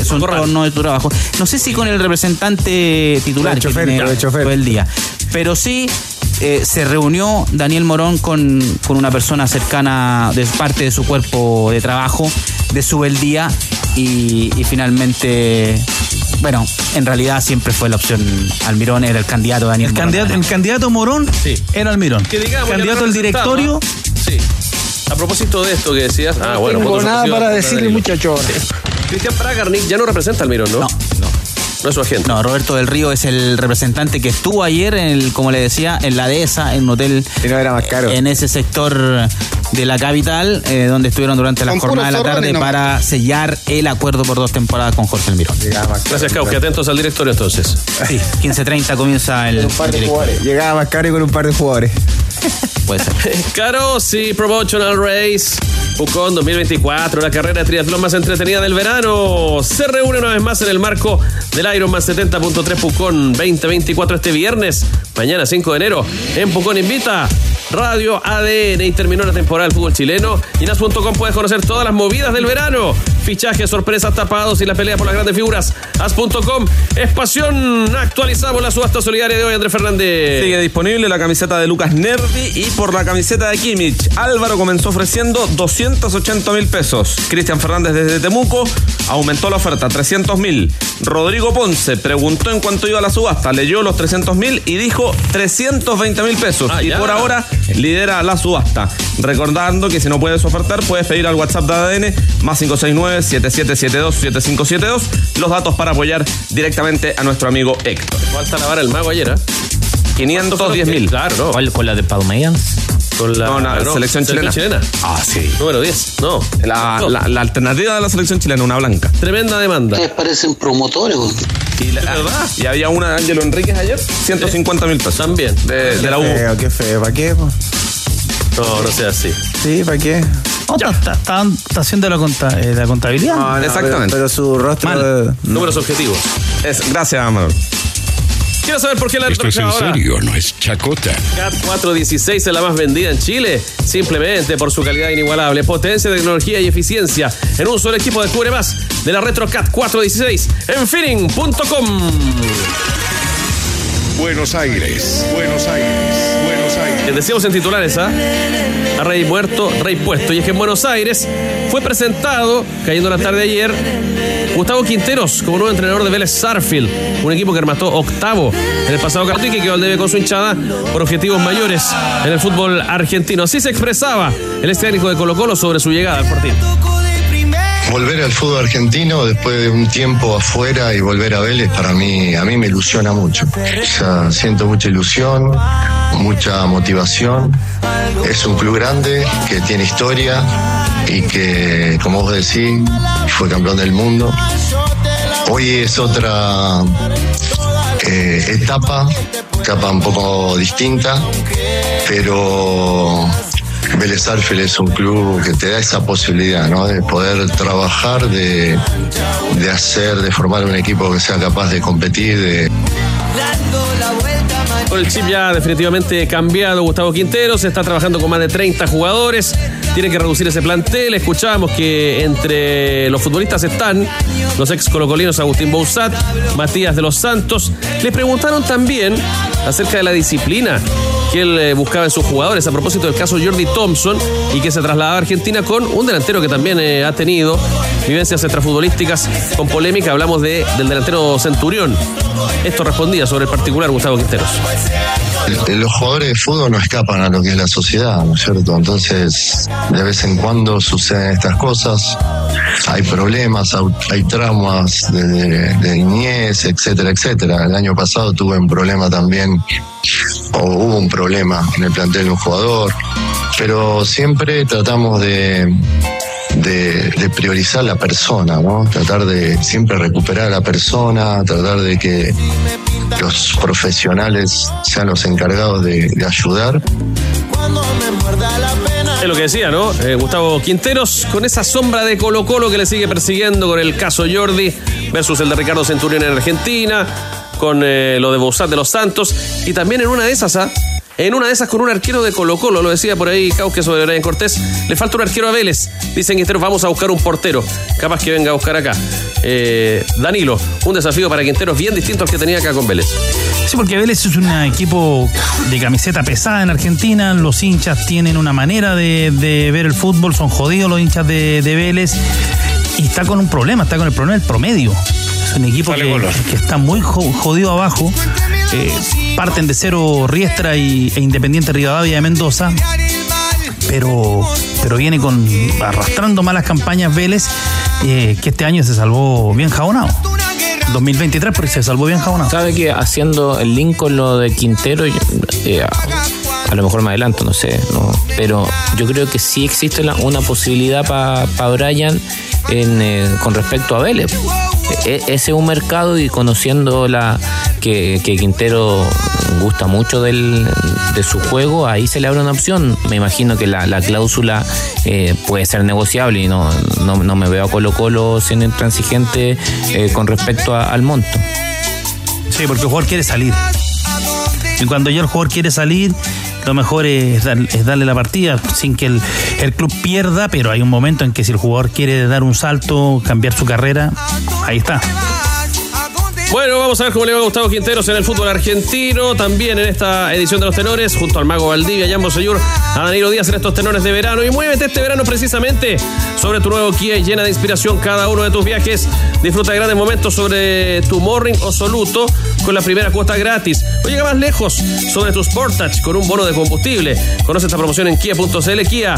su entorno de su trabajo. No sé si con el representante titular el que chofer, tiene el chofer. todo el día. Pero sí. Eh, se reunió Daniel Morón con, con una persona cercana de parte de su cuerpo de trabajo, de su día y, y finalmente, bueno, en realidad siempre fue la opción Almirón, era el candidato Daniel El Morón. candidato, el candidato Morón Sí. era Almirón. Que digamos, candidato al directorio. Sí. A propósito de esto que decías. Ah, bueno. tengo nada para de decirle, Danilo. muchachones. Cristian Bragarnik ya no representa al Mirón, ¿no? No, no. No es su agente. No, Roberto del Río es el representante que estuvo ayer, en el, como le decía, en la dehesa, en un hotel. Si no era más caro. En ese sector de la capital, eh, donde estuvieron durante la jornada de la tarde para sellar el acuerdo por dos temporadas con Jorge Almirón. Llegaba más caro. Gracias, Cauque. Atentos al directorio entonces. Sí, 15.30 comienza el. Con un par de jugadores. Llegaba más caro y con un par de jugadores. Puede ser. Carosi Promotional Race. Pucón 2024, la carrera de triatlón más entretenida del verano. Se reúne una vez más en el marco del Ironman 70.3 Pucón 2024 este viernes. Mañana 5 de enero en Pucón Invita. Radio ADN y terminó la temporada del fútbol chileno. Y en as.com puedes conocer todas las movidas del verano. Fichajes, sorpresas, tapados y la pelea por las grandes figuras. As.com es pasión. Actualizamos la subasta solidaria de hoy, Andrés Fernández. Sigue disponible la camiseta de Lucas Nervi y por la camiseta de Kimmich. Álvaro comenzó ofreciendo 280 mil pesos. Cristian Fernández desde Temuco aumentó la oferta 300 mil. Rodrigo Ponce preguntó en cuánto iba la subasta, leyó los 300 mil y dijo 320 mil pesos. Ah, y ya. por ahora lidera la subasta. Recordando que si no puedes ofertar, puedes pedir al WhatsApp de ADN más 569-7772-7572 los datos para apoyar directamente a nuestro amigo Héctor. Falta lavar el mago ayer, ¿eh? 510 mil. Claro, no. ¿Cuál? ¿Con la de Palmeiras? Con la No, no, selección chilena. Ah, sí. Número 10. No. La, No. la- la alternativa de la selección chilena, una blanca. Tremenda demanda. parecen promotores. Y, la- verdad? y había una de Ángelo Enríquez ayer, 150 mil pesos. También. De, de la U. Qué feo, qué feo. ¿Para qué? po? No, no sea así. Sí, ¿para qué? No, está, está- está- está haciendo la, conta- eh, la contabilidad. No, no, Exactamente. Pero, pero su rostro. Mal. no. Números objetivos. Es, gracias, Manuel. ¿Quieres saber por qué la Esto es en ahora? serio, no es chacota. CAT 416 es la más vendida en Chile, simplemente por su calidad inigualable, potencia, tecnología y eficiencia. En un solo equipo descubre más de la Retro CAT 416 en feeling.com. Buenos Aires, Buenos Aires, Buenos Aires. Les decíamos en titulares, ¿ah? A Rey muerto, Rey puesto. Y es que en Buenos Aires fue presentado, cayendo la tarde de ayer, Gustavo Quinteros como nuevo entrenador de Vélez Sarfield, un equipo que remató octavo en el pasado campeonato y que quedó al debe con su hinchada por objetivos mayores en el fútbol argentino. Así se expresaba el ex técnico de Colo Colo sobre su llegada al Fortín. Volver al fútbol argentino después de un tiempo afuera y volver a Vélez para mí, a mí me ilusiona mucho. O sea, siento mucha ilusión, mucha motivación. Es un club grande que tiene historia y que, como vos decís, fue campeón del mundo. Hoy es otra eh, etapa, etapa un poco distinta, pero Vélez Arfield es un club que te da esa posibilidad, ¿no? De poder trabajar, de, de hacer, de formar un equipo que sea capaz de competir, de con el chip ya definitivamente cambiado, Gustavo Quintero se está trabajando con más de 30 jugadores, tiene que reducir ese plantel. Escuchábamos que entre los futbolistas están los ex colocolinos Agustín Bouzat, Matías de los Santos. Les preguntaron también acerca de la disciplina que él eh, buscaba en sus jugadores a propósito del caso Jordi Thompson y que se trasladaba a Argentina con un delantero que también eh, ha tenido vivencias extrafutbolísticas con polémica. Hablamos de, del delantero Centurión. Esto respondía sobre el particular Gustavo Quinteros. Los jugadores de fútbol no escapan a lo que es la sociedad, ¿no es cierto? Entonces, de vez en cuando suceden estas cosas, hay problemas, hay traumas de, de niñez, etcétera, etcétera. El año pasado tuve un problema también, o hubo un problema en el plantel de un jugador, pero siempre tratamos de de, priorizar la persona, ¿no? Tratar de siempre recuperar a la persona, tratar de que los profesionales sean los encargados de, ayudar. Es lo que decía, ¿no? Eh, Gustavo Quinteros, con esa sombra de Colo Colo que le sigue persiguiendo con el caso Jordi versus el de Ricardo Centurión en Argentina, con eh, lo de Bozat de los Santos, y también en una de esas, ¿ah? En una de esas con un arquero de Colo Colo, lo decía por ahí Cauque sobre Brian Cortés, le falta un arquero a Vélez. Dicen Quinteros, vamos a buscar un portero. Capaz que venga a buscar acá. Eh, Danilo, un desafío para Quinteros bien distinto al que tenía acá con Vélez. Sí, porque Vélez es un equipo de camiseta pesada en Argentina. Los hinchas tienen una manera de, ver el fútbol, son jodidos los hinchas de, Vélez. Y está con un problema, está con el problema del promedio. Es un equipo que, que, está muy jodido abajo. Eh, parten de cero Riestra y, e Independiente Rivadavia de Mendoza, pero, pero viene con arrastrando malas campañas Vélez, eh, que este año se salvó bien jabonado. 2023 porque se salvó bien jabonado. Sabe que haciendo el link con lo de Quintero, eh, a, lo mejor me adelanto, no sé, no, pero yo creo que sí existe una posibilidad para Brian en, con respecto a Vélez. E, ese es un mercado y conociendo la que, Quintero gusta mucho del, de su juego, ahí se le abre una opción. Me imagino que la, cláusula eh, puede ser negociable y no, no, me veo a Colo Colo siendo intransigente eh, con respecto al monto. Sí, porque el jugador quiere salir. Y cuando ya el jugador quiere salir, lo mejor es, darle la partida sin que el, el, club pierda, pero hay un momento en que si el jugador quiere dar un salto, cambiar su carrera, ahí está. Bueno, vamos a ver cómo le va a Gustavo Quinteros en el fútbol argentino. También en esta edición de los tenores, junto al Mago Valdivia, Jambo Seyur, a Danilo Díaz en estos tenores de verano. Y muévete este verano precisamente sobre tu nuevo Kia llena de inspiración cada uno de tus viajes. Disfruta de grandes momentos sobre tu Morning o Soluto con la primera cuota gratis. O llega más lejos sobre tu Sportage con un bono de combustible. Conoce esta promoción en kia.cl. Kia,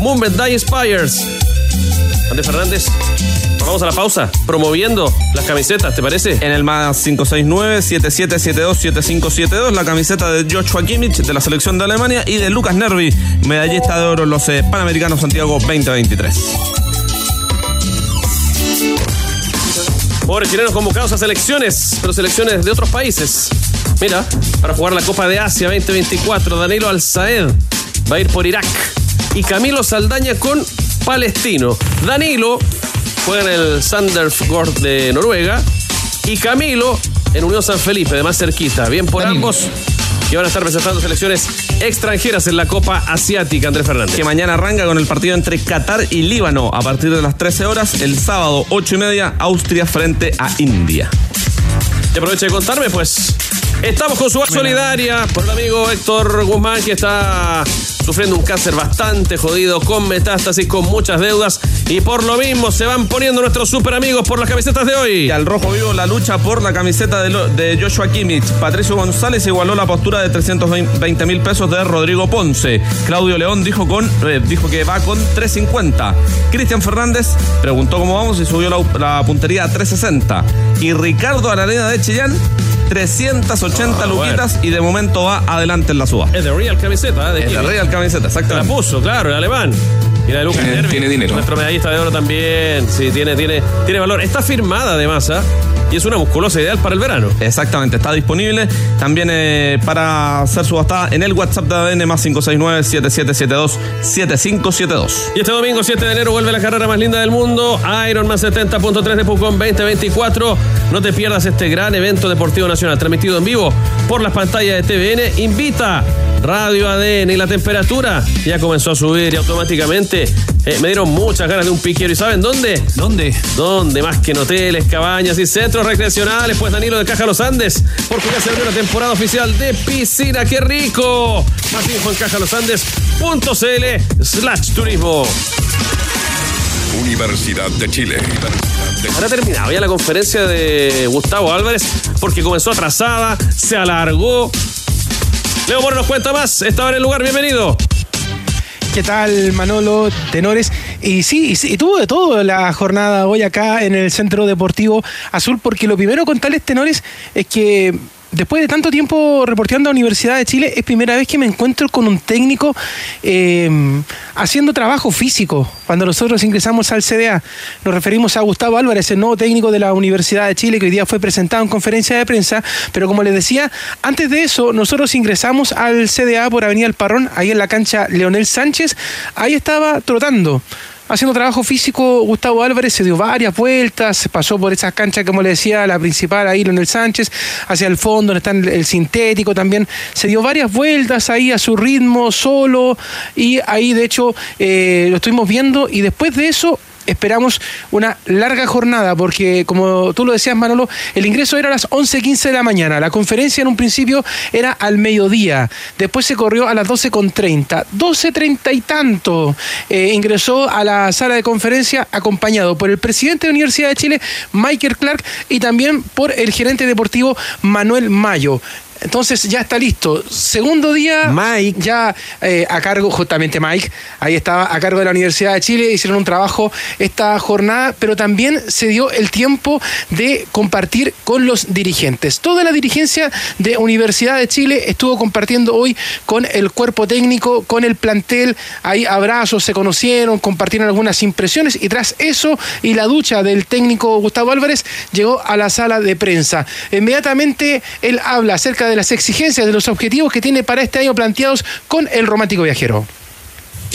Movement Die Inspires. Andrés Fernández. Vamos a la pausa, promoviendo las camisetas, ¿te parece? En el más 569-7772-7572, la camiseta de Joshua Kimmich de la selección de Alemania y de Lucas Nervi, medallista de oro en los eh, Panamericanos Santiago 2023. Pobres chilenos convocados a selecciones, pero selecciones de otros países. Mira, para jugar la Copa de Asia 2024, Danilo Alzaed va a ir por Irak y Camilo Saldaña con Palestino. Danilo juega en el Sandersgård de Noruega y Camilo en Unión San Felipe, de más cerquita. Bien por ambos que van a estar presentando selecciones extranjeras en la Copa Asiática, Andrés Fernández. Que mañana arranca con el partido entre Qatar y Líbano a partir de las 13 horas. El sábado, 8 y media, Austria frente a India. Y aproveche de contarme, pues. Estamos con su solidaria por el amigo Héctor Guzmán, que está sufriendo un cáncer bastante jodido, con metástasis, con muchas deudas. Y por lo mismo se van poniendo nuestros super amigos por las camisetas de hoy. Y al rojo vivo la lucha por la camiseta de, de Joshua Kimmich. Patricio González igualó la postura de 320 mil pesos de Rodrigo Ponce. Claudio León dijo, con, eh, dijo que va con 350. Cristian Fernández preguntó cómo vamos y subió la, puntería a 360. Y Ricardo Araneda de Chillán 380 Ah, luquitas y de momento va adelante en la suba. Es de Real camiseta, ¿eh? de Es de. Real camiseta, La exactamente. puso, claro, el alemán. Y la de Lucas Tiene- Nervi, tiene dinero. Nuestro medallista de oro también. Sí, tiene, tiene, tiene valor. Está firmada de masa y es una musculosa ideal para el verano. Exactamente, está disponible también eh, para ser subastada en el WhatsApp de ADN más 569-7772-7572. Y este domingo 7 de enero vuelve la carrera más linda del mundo, Ironman 70.3 de Pucón 2024. No te pierdas este gran evento deportivo nacional transmitido en vivo por las pantallas de TVN. Invita Radio ADN y la temperatura ya comenzó a subir y automáticamente eh, me dieron muchas ganas de un piquero. ¿Y saben dónde? ¿Dónde? ¿Dónde? Más que en hoteles, cabañas y centros recreacionales. Pues Danilo de Caja Los Andes, porque ya se abrió la temporada oficial de piscina. ¡Qué rico! Más info en cajalosandes.cl slash turismo. Universidad de Chile. Ahora ha terminado ya la conferencia de Gustavo Álvarez porque comenzó atrasada, se alargó. Leo Moro nos cuenta más. Estaba en el lugar, bienvenido. ¿Qué tal, Manolo? Tenores. Y sí, y sí, tuvo de todo la jornada hoy acá en el Centro Deportivo Azul, porque lo primero con tales tenores es que después de tanto tiempo reporteando a Universidad de Chile, es primera vez que me encuentro con un técnico eh, haciendo trabajo físico. Cuando nosotros ingresamos al CDA, nos referimos a Gustavo Álvarez, el nuevo técnico de la Universidad de Chile, que hoy día fue presentado en conferencia de prensa. Pero como les decía, antes de eso, nosotros ingresamos al CDA por Avenida El Parrón, ahí en la cancha Leonel Sánchez. Ahí estaba trotando haciendo trabajo físico, Gustavo Álvarez se dio varias vueltas, pasó por esas canchas, como le decía, la principal ahí, Leonel Sánchez, hacia el fondo, donde está el, sintético también, se dio varias vueltas ahí a su ritmo, solo, y ahí de hecho eh, lo estuvimos viendo, y después de eso esperamos una larga jornada, porque como tú lo decías, Manolo, el ingreso era a las 11.15 de la mañana. La conferencia en un principio era al mediodía. Después se corrió a las 12.30. 12.30 y tanto eh, ingresó a la sala de conferencia acompañado por el presidente de la Universidad de Chile, Michael Clark, y también por el gerente deportivo Manuel Mayo. Entonces ya está listo. Segundo día, Mike. ya eh, a cargo, justamente Mike, ahí estaba a cargo de la Universidad de Chile, hicieron un trabajo esta jornada, pero también se dio el tiempo de compartir con los dirigentes. Toda la dirigencia de Universidad de Chile estuvo compartiendo hoy con el cuerpo técnico, con el plantel, ahí abrazos, se conocieron, compartieron algunas impresiones y tras eso y la ducha del técnico Gustavo Álvarez llegó a la sala de prensa. Inmediatamente él habla acerca de las exigencias, de los objetivos que tiene para este año planteados con el romántico viajero.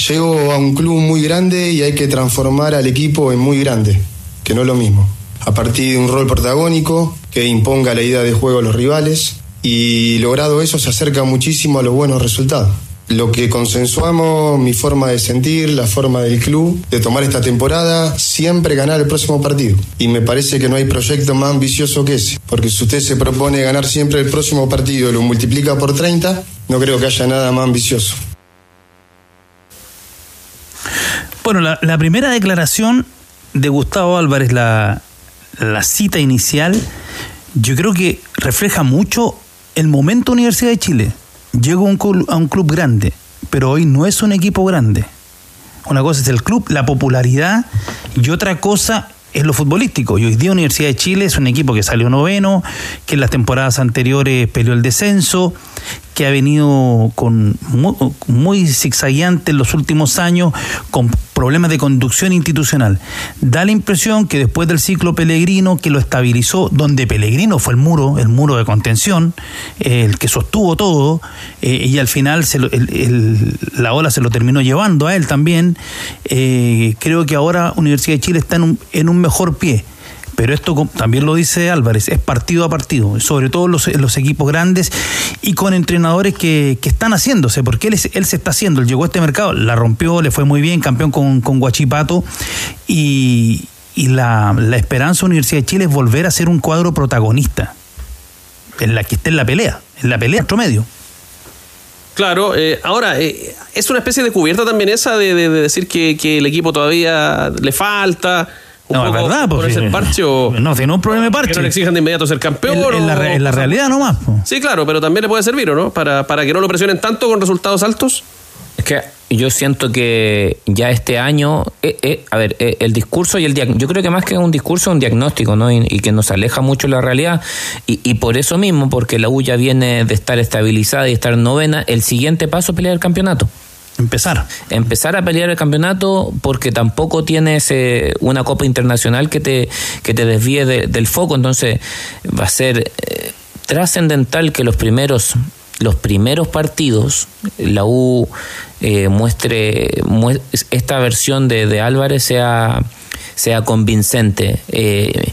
Llego a un club muy grande y hay que transformar al equipo en muy grande, que no es lo mismo. A partir de un rol protagónico que imponga la idea de juego a los rivales y logrado eso se acerca muchísimo a los buenos resultados. Lo que consensuamos, mi forma de sentir, la forma del club, de tomar esta temporada, siempre ganar el próximo partido. Y me parece que no hay proyecto más ambicioso que ese, porque si usted se propone ganar siempre el próximo partido lo multiplica por 30, no creo que haya nada más ambicioso. Bueno, la, la primera declaración de Gustavo Álvarez, la, la cita inicial, yo creo que refleja mucho el momento Universidad de Chile. Llego a un, club, grande, pero hoy no es un equipo grande. Una cosa es el club, la popularidad, y otra cosa es lo futbolístico. Y hoy día Universidad de Chile es un equipo que salió noveno, que en las temporadas anteriores peleó el descenso, que ha venido con muy, muy en los últimos años, con problemas de conducción institucional. Da la impresión que después del ciclo Pellegrino, que lo estabilizó, donde Pellegrino fue el muro, el muro de contención, el que sostuvo todo, eh, y al final se lo, el, el, la ola se lo terminó llevando a él también, eh, creo que ahora Universidad de Chile está en un, en un mejor pie. Pero esto también lo dice Álvarez, es partido a partido, sobre todo los, equipos grandes y con entrenadores que, que están haciéndose, porque él, él, se está haciendo, él llegó a este mercado, la rompió, le fue muy bien, campeón con, con Guachipato y, y la, la, esperanza de Universidad de Chile es volver a ser un cuadro protagonista, en la que esté en la pelea, en la pelea otro medio. Claro, eh, ahora, eh, es una especie de cubierta también esa de, de- de decir que, que el equipo todavía le falta. Un No, es verdad, pues, ponerse sí. el parche o No, es un problema de parche. que no le exijan de inmediato ser campeón. En, en la, o- re- en la realidad nomás. po. Sí, claro, pero también le puede servir, ¿o no? Para, para que no lo presionen tanto con resultados altos. Es que yo siento que ya este año, eh, eh, a ver, eh, el discurso y el diagnóstico, yo creo que más que un discurso, un diagnóstico, ¿no? Y, y que nos aleja mucho de la realidad. Y, y por eso mismo, porque la U ya viene de estar estabilizada y estar novena, el siguiente paso es pelear el campeonato. Empezar. Empezar a pelear el campeonato porque tampoco tienes eh, una copa internacional que te, que te desvíe de- del foco. Entonces va a ser eh, trascendental que los primeros los primeros partidos la U eh, muestre mue- esta versión de, de Álvarez sea sea convincente eh,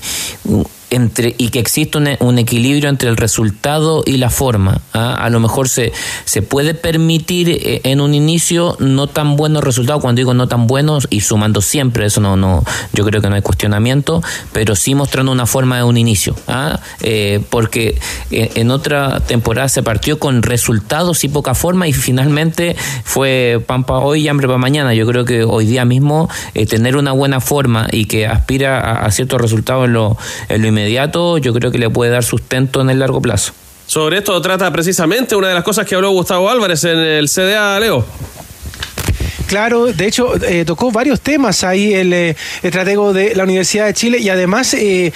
entre y que exista un, equilibrio entre el resultado y la forma ¿ah? a lo mejor se, se puede permitir eh, en un inicio no tan buenos resultados cuando digo no tan buenos y sumando siempre eso no no yo creo que no hay cuestionamiento pero sí mostrando una forma de un inicio ¿ah? Eh, porque eh, en otra temporada se partió con resultados y poca forma y finalmente fue pan para hoy y hambre para mañana yo creo que hoy día mismo tener una buena forma y que aspira a, ciertos resultados en lo inmediato yo creo que le puede dar sustento en el largo plazo Sobre esto trata precisamente una de las cosas que habló Gustavo Álvarez en el CDA, Leo. Claro, de hecho eh, tocó varios temas ahí el eh, estratego de la Universidad de Chile y además eh,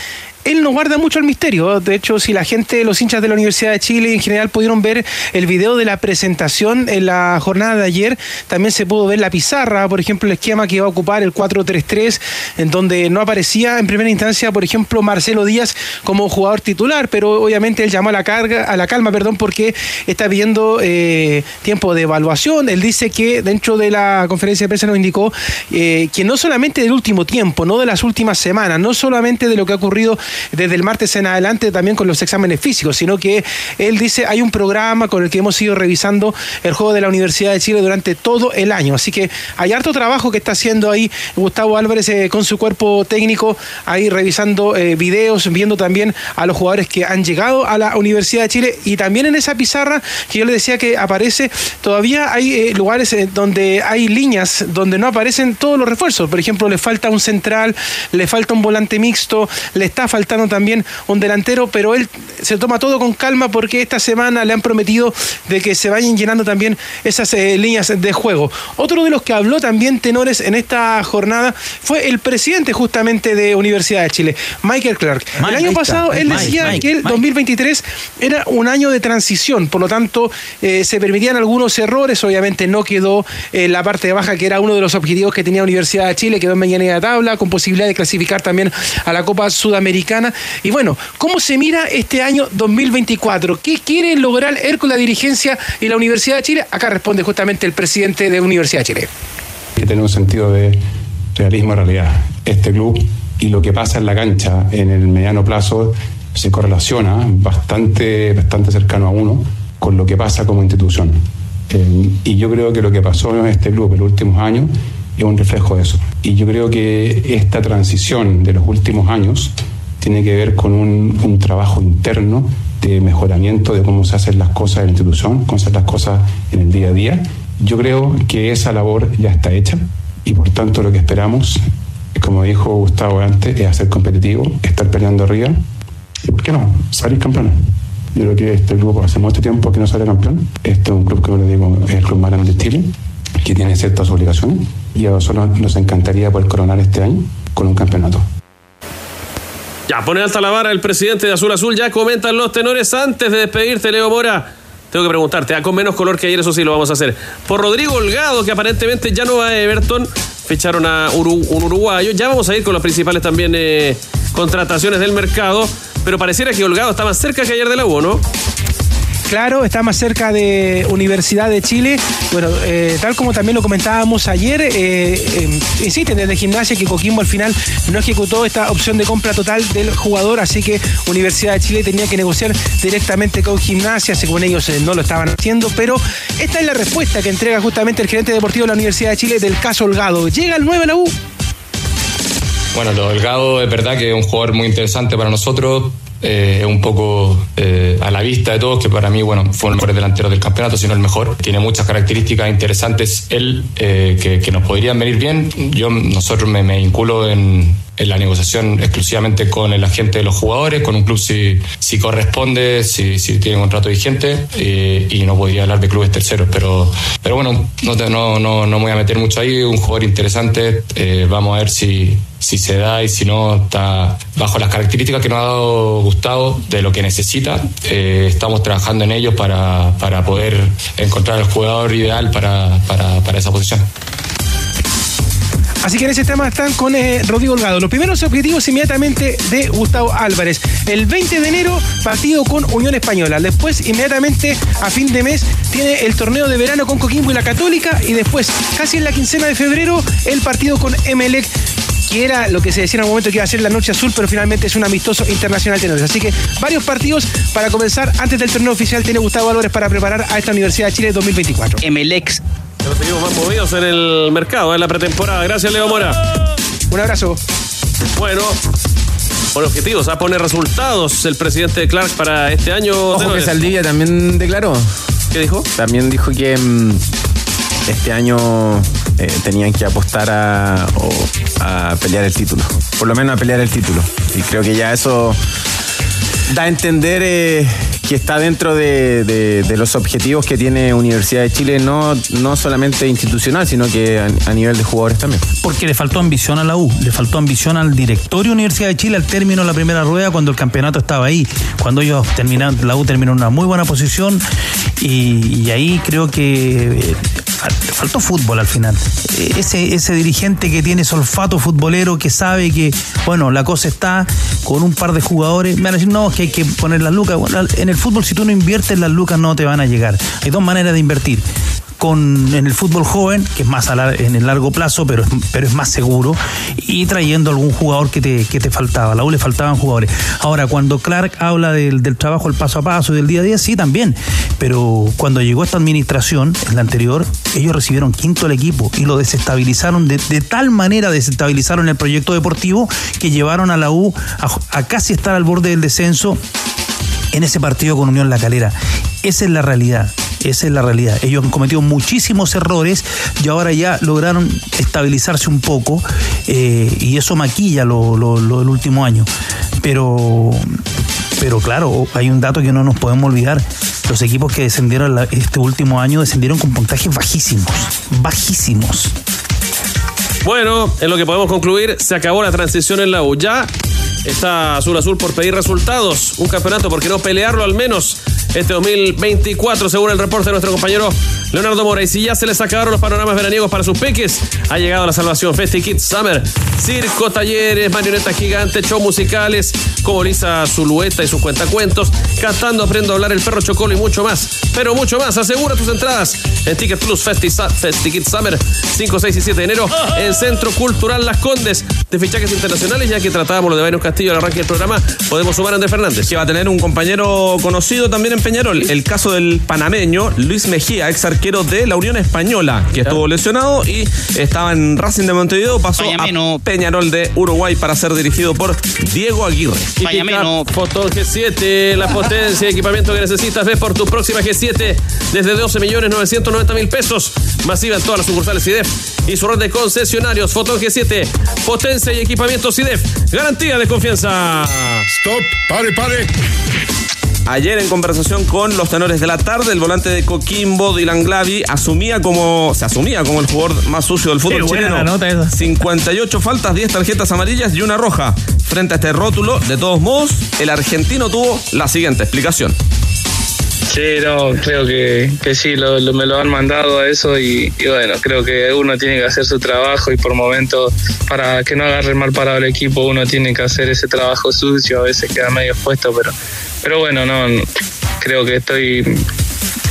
él no guarda mucho el misterio. De hecho, si la gente, los hinchas de la Universidad de Chile en general pudieron ver el video de la presentación en la jornada de ayer, también se pudo ver la pizarra, por ejemplo, el esquema que iba a ocupar el 4-3-3, en donde no aparecía en primera instancia, por ejemplo, Marcelo Díaz como jugador titular, pero obviamente él llamó a la carga, a la calma, perdón, porque está pidiendo eh, tiempo de evaluación. Él dice que dentro de la conferencia de prensa nos indicó eh, que no solamente del último tiempo, no de las últimas semanas, no solamente de lo que ha ocurrido desde el martes en adelante también con los exámenes físicos, sino que él dice hay un programa con el que hemos ido revisando el juego de la Universidad de Chile durante todo el año. Así que hay harto trabajo que está haciendo ahí Gustavo Álvarez eh, con su cuerpo técnico, ahí revisando eh, videos, viendo también a los jugadores que han llegado a la Universidad de Chile y también en esa pizarra que yo le decía que aparece, todavía hay eh, lugares donde hay líneas donde no aparecen todos los refuerzos. Por ejemplo, le falta un central, le falta un volante mixto, le está faltando también un delantero, pero él se toma todo con calma porque esta semana le han prometido de que se vayan llenando también esas eh, líneas de juego. Otro de los que habló también tenores en esta jornada fue el presidente justamente de Universidad de Chile, Michael Clark. Mike, el año pasado él Mike, decía Mike, que el Mike. 2023 era un año de transición, por lo tanto eh, se permitían algunos errores, obviamente no quedó eh, la parte de baja que era uno de los objetivos que tenía Universidad de Chile, quedó en medianía de tabla, con posibilidad de clasificar también a la Copa Sudamericana. Y bueno, ¿cómo se mira este año 2024? ¿Qué quiere lograr con la dirigencia y la Universidad de Chile? Acá responde justamente el presidente de Universidad de Chile. que tener un sentido de realismo y realidad. Este club y lo que pasa en la cancha en el mediano plazo se correlaciona bastante, bastante cercano a uno con lo que pasa como institución. Eh, y yo creo que lo que pasó en este club en los últimos años es un reflejo de eso. Y yo creo que esta transición de los últimos años tiene que ver con un, trabajo interno de mejoramiento de cómo se hacen las cosas en la institución, cómo se hacen las cosas en el día a día. Yo creo que esa labor ya está hecha y por tanto lo que esperamos, como dijo Gustavo antes, es ser competitivo, estar peleando arriba y, ¿por qué no?, salir campeón. Yo creo que este grupo hace mucho tiempo que no sale campeón. Este es un club que, como le digo, es el club más de Chile, que tiene ciertas obligaciones y a nosotros nos encantaría poder coronar este año con un campeonato. Ya, pone alta la vara el presidente de Azul Azul. Ya comentan los tenores antes de despedirte, Leo Mora. Tengo que preguntarte, ah, con menos color que ayer, eso sí lo vamos a hacer. Por Rodrigo Holgado, que aparentemente ya no va a Everton, ficharon a un uruguayo. Ya vamos a ir con las principales también eh, contrataciones del mercado. Pero pareciera que Holgado está más cerca que ayer de la U, ¿no? Claro, está más cerca de Universidad de Chile. Bueno, eh, tal como también lo comentábamos ayer, eh, eh, insisten desde Gimnasia que Coquimbo al final no ejecutó esta opción de compra total del jugador, así que Universidad de Chile tenía que negociar directamente con Gimnasia, según ellos eh, no lo estaban haciendo, pero esta es la respuesta que entrega justamente el gerente deportivo de la Universidad de Chile del caso Holgado. Llega el 9 a la U. Bueno, lo es verdad que es un jugador muy interesante para nosotros. Eh, un poco eh, a la vista de todos, que para mí, bueno, fue el mejor delantero del campeonato, sino el mejor. Tiene muchas características interesantes él eh, que, que, nos podrían venir bien. Yo, nosotros me, me vinculo en, la negociación exclusivamente con el agente de los jugadores, con un club si, si corresponde, si, tiene contrato vigente y no podría hablar de clubes terceros. Pero, pero bueno, no, no, no, no me voy a meter mucho ahí, un jugador interesante, eh, vamos a ver si, si se da y si no está bajo las características que nos ha dado Gustavo de lo que necesita. Eh, estamos trabajando en ello para, para poder encontrar el jugador ideal para, para, para esa posición. Así que en ese tema están con eh, Rodrigo Holgado. Los primeros objetivos inmediatamente de Gustavo Álvarez. El 20 de enero, partido con Unión Española. Después, inmediatamente, a fin de mes, tiene el torneo de verano con Coquimbo y la Católica. Y después, casi en la quincena de febrero, el partido con Emelec que era lo que se decía en el momento que iba a ser la Noche Azul, pero finalmente es un amistoso internacional tenores. Así que varios partidos para comenzar antes del torneo oficial tiene Gustavo Álvarez para preparar a esta Universidad de Chile 2024. Emelex. Nos seguimos más movidos en el mercado, en la pretemporada. Gracias, Leo Mora. Un abrazo. Bueno, por objetivos, a poner resultados el presidente de Clark para este año. Ojo que Saldivia también declaró. ¿Qué dijo? También dijo que mmm, este año eh, tenían que apostar a, o, a pelear el título. Por lo menos a pelear el título. Y creo que ya eso da a entender eh, que está dentro de, de, los objetivos que tiene Universidad de Chile, no, no solamente institucional, sino que a, nivel de jugadores también. Porque le faltó ambición a la U, le faltó ambición al directorio Universidad de Chile al término de la primera rueda cuando el campeonato estaba ahí, cuando ellos terminaron, la U terminó en una muy buena posición y, y ahí creo que eh, faltó fútbol al final. Ese, ese dirigente que tiene ese olfato futbolero, que sabe que, bueno, la cosa está con un par de jugadores, me van a decir, no, que hay que poner las lucas. En el fútbol, si tú no inviertes, las lucas no te van a llegar. Hay dos maneras de invertir con en el fútbol joven, que es más a la, en el largo plazo, pero, pero es más seguro, y trayendo algún jugador que te, que te faltaba. A la U le faltaban jugadores. Ahora, cuando Clark habla del, del trabajo, el paso a paso, del día a día, sí, también. Pero cuando llegó esta administración, en la anterior, ellos recibieron quinto el equipo y lo desestabilizaron de, de tal manera, desestabilizaron el proyecto deportivo que llevaron a la U a casi estar al borde del descenso en ese partido con Unión La Calera. Esa es la realidad. Esa es la realidad. Ellos han cometido muchísimos errores y ahora ya lograron estabilizarse un poco eh, y eso maquilla lo, lo, lo, el último año. Pero, pero claro, hay un dato que no nos podemos olvidar. Los equipos que descendieron este último año descendieron con puntajes bajísimos. Bajísimos. Bueno, en lo que podemos concluir, se acabó la transición en la U. Ya está Azul Azul por pedir resultados. Un campeonato, ¿por qué no pelearlo al menos este 2024, según el reporte de nuestro compañero Leonardo Mora. Y si ya se les acabaron los panoramas veraniegos para sus peques, ha llegado la salvación. Festi Kids Summer, circo, talleres, marionetas gigantes, show musicales, como Lisa Zulueta y sus cuentacuentos, cantando Aprendo a hablar el perro Chocolo y mucho más. Pero mucho más, asegura tus entradas en Ticket Plus Festi, Kids Summer, 5, 6 y 7 de enero, en Centro Cultural Las Condes, de fichajes internacionales, ya que tratábamos lo de Bayern Castillo al arranque del programa, podemos sumar a Andrés Fernández. Que va a tener un compañero conocido también en Peñarol, el caso del panameño Luis Mejía, ex arquero de la Unión Española, que estuvo lesionado y estaba en Racing de Montevideo, pasó a Peñarol de Uruguay para ser dirigido por Diego Aguirre. Fotón G7, la potencia y equipamiento que necesitas, ve por tu próxima G7 desde 12 millones 990 mil pesos, masiva en todas las sucursales CIDEF y su red de concesionarios. Fotón G7, potencia y equipamiento CIDEF, garantía de confianza. Stop, pare, pare. Ayer en conversación con los tenores de la tarde, el volante de Coquimbo, Dylan Glavi, asumía como, se asumía como el jugador más sucio del fútbol chileno. 58 faltas, 10 tarjetas amarillas y una roja. Frente a este rótulo, de todos modos, el argentino tuvo la siguiente explicación. Sí, no, creo que, que sí, lo, lo, me lo han mandado a eso y, y, bueno, creo que uno tiene que hacer su trabajo y por momentos, para que no agarre mal parado el equipo, uno tiene que hacer ese trabajo sucio, a veces queda medio expuesto, pero, pero bueno, no, creo que estoy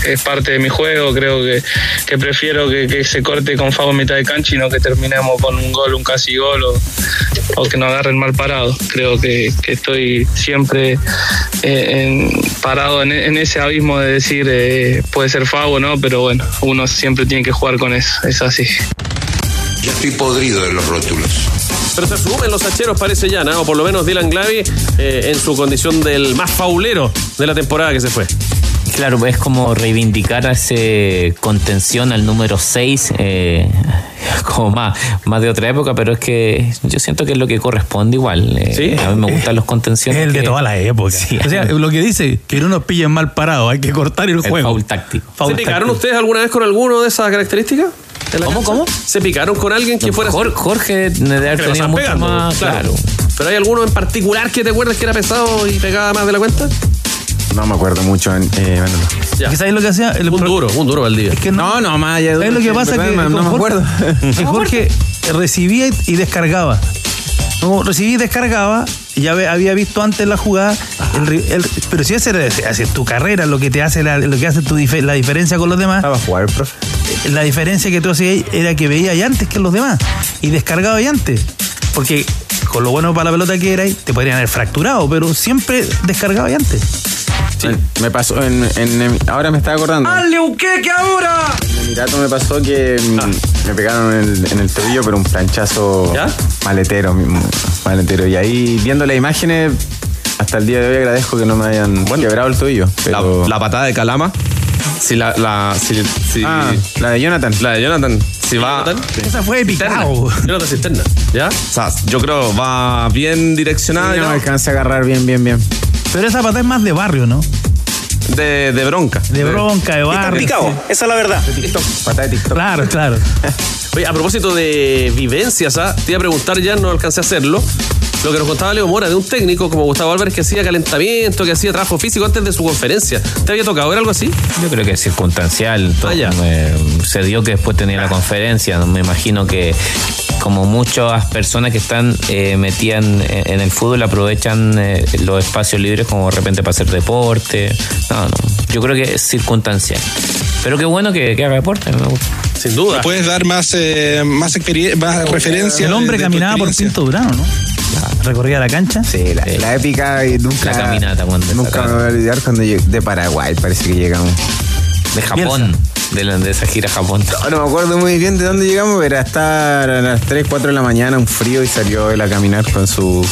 es parte de mi juego, creo que, que prefiero que, que, se corte con Fabo en mitad de cancha y no que terminemos con un gol, un casi gol o, o que nos agarren mal parado. Creo que, que estoy siempre eh, en, parado en, en, ese abismo de decir eh, puede ser Fabo, ¿no? Pero bueno, uno siempre tiene que jugar con eso, es así. Ya estoy podrido de los rótulos. Pero se sumen los hacheros, parece ya, ¿no? O por lo menos Dylan Glavy eh, en su condición del más faulero de la temporada que se fue. Claro, es como reivindicar a ese contención al número 6, eh, como más, más de otra época, pero es que yo siento que es lo que corresponde igual. Eh, A mí me gustan los contenciones. Es el de toda la época. Sí. O sea, lo que dice, que no nos pillen mal parados, hay que cortar el, El juego. foul táctico. Foul ¿Se picaron ustedes alguna vez con alguno de esas características? ¿En la ¿Cómo, cómo? ¿Se picaron con alguien que fuera Jorge, Jorge debe haber tenido mucho pegando, más. Claro. ¿Pero hay alguno en particular que te acuerdas que era pesado y pegaba más de la cuenta? No me acuerdo mucho, eh, Manolo. Ya. ¿Sabes lo que hacía? El Un pro- duro, un duro Valdivia. Es que no, No, no, más allá ¿Sabes lo que pasa? Que no, con no me Jorge- acuerdo. que Jorge recibía y descargaba. No, recibía y descargaba. Ya había visto antes la jugada. el el- pero si ese era- hace tu carrera, lo que te hace la, lo que hace tu la diferencia con los demás. Estaba a jugar, profe. La diferencia que tú hacías era que veías antes que los demás. Y descargaba ya antes. Porque con lo bueno para la pelota que era, te podrían haber fracturado, pero siempre descargaba ya antes. Me, me pasó en, en- en- Ahora me estaba acordando. ¡Hazle un queque ahora! En Emirato me pasó que mm, me pegaron en el, en el tobillo, pero un planchazo ¿Ya? maletero, maletero. Y ahí, viendo las imágenes, hasta el día de hoy agradezco que no me hayan quebrado el tobillo. La, Pero... la patada de Calama. Si la, la, si, si- Ah, la de Jonathan. la de Jonathan. Si va. Esa fue picado. Jonathan Cisterna. ¿Ya? O sea, yo creo va bien direccionada. Sí, no ¿no? me alcancé a agarrar bien, bien, bien. Pero esa pata es más de barrio, ¿no? De, de bronca. De bronca, de barrio. esa es la verdad. Patada de TikTok. Claro, claro. Oye, a propósito de vivencias, ¿ah? te iba a preguntar ya, no alcancé a hacerlo. Lo que nos contaba Leo Mora de un técnico como Gustavo Álvarez que hacía calentamiento, que hacía trabajo físico antes de su conferencia. ¿Te había tocado ver algo así? Yo creo que es circunstancial. Todo, Ah, ya. eh, se dio que después tenía la conferencia. Me imagino que como muchas personas que están eh, metidas en, en el fútbol aprovechan eh, los espacios libres como de repente para hacer deporte. No, no. Yo creo que es circunstancial. Pero qué bueno que, que haga deporte. me gusta. Sin duda. ¿Puedes dar más, eh, más, más referencia? El hombre de- de tu caminaba por? Pinto Durano, ¿no? Recorría la cancha. Sí, la, la épica y nunca. La caminata cuando Nunca me voy a olvidar cuando llegué de Paraguay, parece que llegamos. De Japón. De, la- de esa gira a Japón. No, no me acuerdo muy bien de dónde llegamos, pero hasta a las 3, 4 de la mañana, un frío y salió él a caminar con su.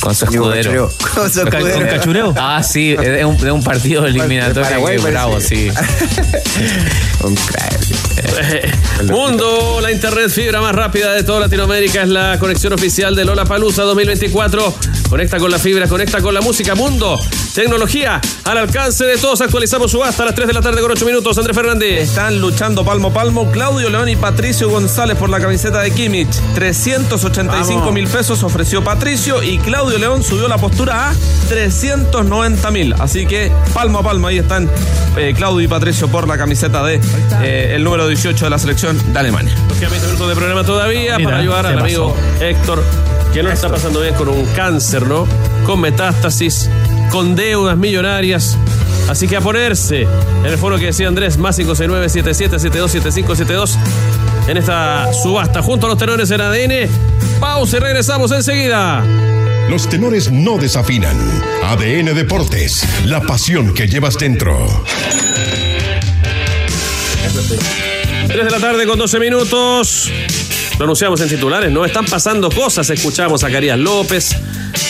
Con su escudero. cachureo. Con su Con escudero. cachureo. Ah, sí, es de un, de un partido eliminatorio. Paraguay, que parece. bravo, sí. Un crack. Mundo, la internet fibra más rápida de toda Latinoamérica es la conexión oficial de Lola Palusa 2024. Conecta con la fibra, conecta con la música. Mundo, tecnología al alcance de todos. Actualizamos subasta a las 3 de la tarde con 8 minutos. Andrés Fernández. Están luchando palmo a palmo Claudio León y Patricio González por la camiseta de Kimmich. 385 mil pesos ofreció Patricio y Claudio León subió la postura a 390 mil. Así que palmo a palmo ahí están eh, Claudio y Patricio por la camiseta de eh, el número 18 de la selección de Alemania. Nos quedan 20 minutos de programa todavía Mira, para ayudar al amigo Héctor, que no está pasando bien con un cáncer, ¿no? Con metástasis, con deudas millonarias. Así que a ponerse en el foro que decía Andrés, más 569-7772-7572 en esta subasta junto a los tenores en ADN. Pausa y regresamos enseguida. Los tenores no desafinan. ADN Deportes, la pasión que llevas dentro. 3 de la tarde con 12 minutos. Lo anunciamos en titulares, ¿no? Están pasando cosas. Escuchamos a Carías López.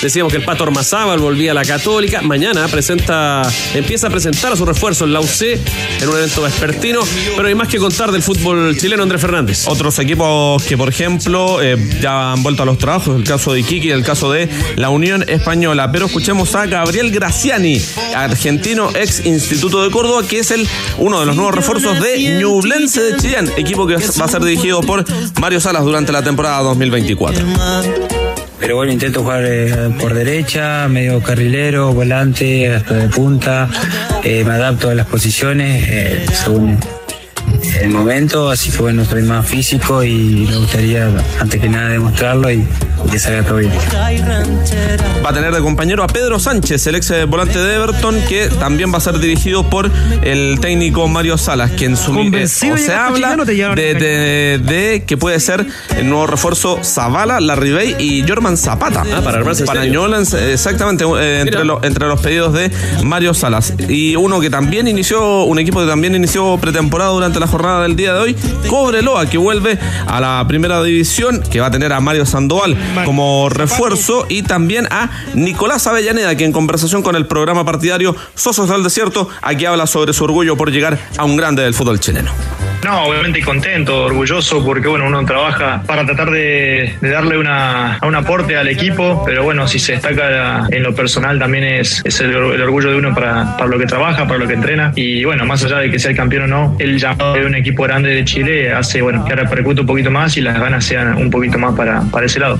Decíamos que el Pato Ormazábal volvía a la Católica. Mañana presenta, empieza a presentar a su refuerzo en la UC en un evento vespertino. Pero hay más que contar del fútbol chileno, Andrés Fernández. Otros equipos que, por ejemplo, eh, ya han vuelto a los trabajos, el caso de Iquique el caso de la Unión Española. Pero escuchemos a Gabriel Graciani, argentino, ex Instituto de Córdoba, que es el uno de los nuevos refuerzos de Ñublense de Chillán, equipo que va a ser dirigido por Mario Salas durante la temporada 2024. Pero bueno, intento jugar eh, por derecha, medio carrilero, volante, hasta de punta. Eh, me adapto a las posiciones eh, según el momento, así que bueno, soy más físico y me gustaría antes que nada demostrarlo y que salga todo bien. Va a tener de compañero a Pedro Sánchez, el ex volante de Everton, que también va a ser dirigido por el técnico Mario Salas, quien su Convencido o se habla de, a de- de que puede ser el nuevo refuerzo Zavala, Larribey y Jorman Zapata. Ah, para armarse Para serio. Newlands, exactamente, eh, entre, lo- entre los pedidos de Mario Salas. Y uno que también inició, un equipo que también inició pretemporada durante la jornada del día de hoy, Cobreloa, que vuelve a la primera división, que va a tener a Mario Sandoval como refuerzo y también a Nicolás Avellaneda, que en conversación con el programa partidario Sosos del Desierto, aquí habla sobre su orgullo por llegar a un grande del fútbol chileno. No, obviamente contento, orgulloso, porque bueno, uno trabaja para tratar de, darle una, un aporte al equipo, pero bueno, si se destaca en lo personal también es, es el, orgullo de uno para, para, lo que trabaja, para lo que entrena. Y bueno, más allá de que sea el campeón o no, el llamado de un equipo grande de Chile hace bueno que repercute un poquito más y las ganas sean un poquito más para, para ese lado.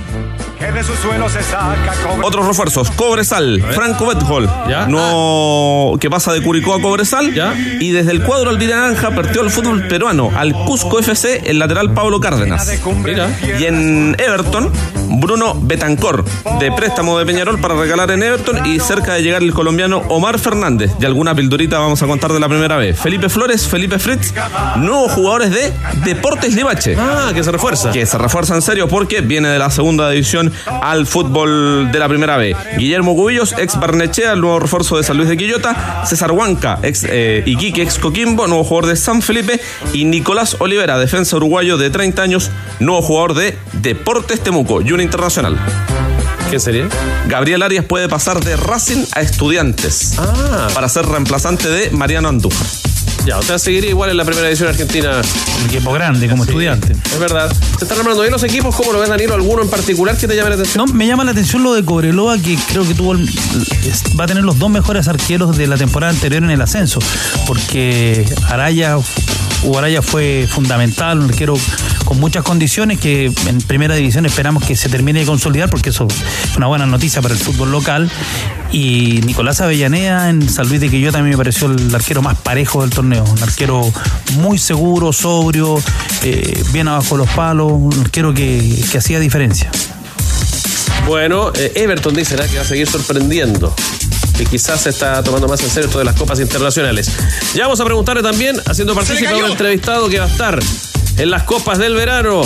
Otros refuerzos, Cobresal, Franco Bethol, no que pasa de Curicó a Cobresal. Y desde el cuadro albiranja partió el fútbol peruano al Cusco FC el lateral Pablo Cárdenas. Y en Everton, Bruno Betancor, de préstamo de Peñarol para regalar en Everton y cerca de llegar el colombiano Omar Fernández. De alguna pildorita vamos a contar de la primera vez. Felipe Flores, Felipe Fritz, nuevos jugadores de Deportes Libache. Ah, que se refuerza. Que se refuerza en serio porque viene de la segunda división al fútbol de la primera B. Guillermo Cubillos, ex Barnechea, el nuevo refuerzo de San Luis de Quillota. César Huanca, ex eh, Iquique, ex Coquimbo, nuevo jugador de San Felipe. Y Nicolás Olivera, defensa uruguayo de 30 años, nuevo jugador de Deportes Temuco y internacional. ¿Qué sería? Gabriel Arias puede pasar de Racing a Estudiantes ah. para ser reemplazante de Mariano Andújar. Ya, o sea, seguiría igual en la primera edición argentina. Un equipo grande, como estudiante. Es verdad. Se están armando bien los equipos. ¿Cómo lo ves, Danilo? ¿Alguno en particular que te llame la atención? No, me llama la atención lo de Cobreloa, que creo que tuvo va a tener los dos mejores arqueros de la temporada anterior en el ascenso. Porque Araya Araya fue fundamental, un arquero con muchas condiciones que en primera división esperamos que se termine de consolidar porque eso es una buena noticia para el fútbol local. Y Nicolás Avellaneda en San Luis de Quillota también me pareció el arquero más parejo del torneo. Un arquero muy seguro, sobrio, eh, bien abajo los palos, un arquero que, hacía diferencia. Bueno, eh, Everton dice que va a seguir sorprendiendo que quizás se está tomando más en serio esto de las copas internacionales. Ya vamos a preguntarle también, haciendo partícipe a un entrevistado que va a estar en las copas del verano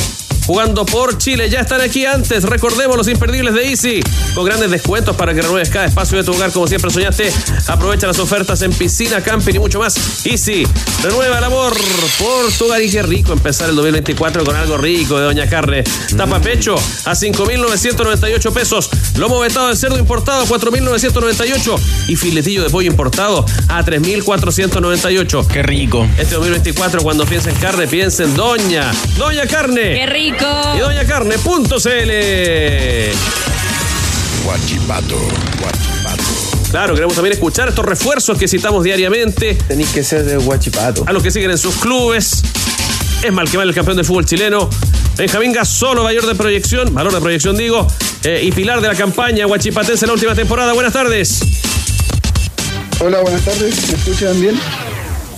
jugando por Chile. Ya están aquí antes. Recordemos los imperdibles de Easy. Con grandes descuentos para que renueves cada espacio de tu hogar como siempre soñaste. Aprovecha las ofertas en piscina, camping y mucho más. Easy. Renueva el amor por tu hogar y qué rico empezar el 2024 con algo rico de Doña Carne. Tapa pecho a 5.998 pesos. Lomo vetado de cerdo importado a 4.998. Y filetillo de pollo importado a 3.498. Qué rico. Este 2024 cuando piensa en carne, piensa en Doña. Doña Carne. Qué rico. Y doñacarne.cl. Guachipato, guachipato. Claro, queremos también escuchar estos refuerzos que citamos diariamente. Tenéis que ser de Guachipato. A los que siguen en sus clubes. Es mal que mal el campeón del fútbol chileno. Benjamín Gasolo, mayor de proyección, valor de proyección digo, eh, y pilar de la campaña Guachipatense en la última temporada. Buenas tardes. Hola, buenas tardes. ¿Me escuchan bien?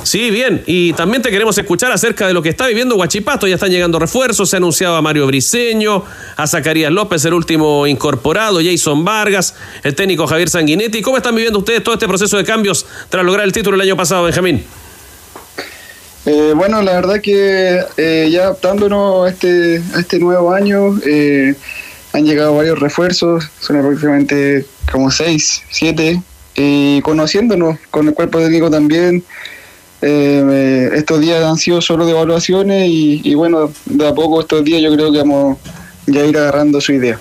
Sí, bien. Y también te queremos escuchar acerca de lo que está viviendo Huachipato. Ya están llegando refuerzos. Se ha anunciado a Mario Briseño, a Zacarías López, el último incorporado, Jason Vargas, el técnico Javier Sanguinetti. ¿Cómo están viviendo ustedes todo este proceso de cambios tras lograr el título el año pasado, Benjamín? Eh, bueno, la verdad que eh, ya adaptándonos a este, a este nuevo año, eh, han llegado varios refuerzos, son aproximadamente como seis, siete, y conociéndonos con el cuerpo técnico también, eh, estos días han sido solo de evaluaciones y, bueno, de a poco estos días yo creo que vamos ya a ir agarrando su idea.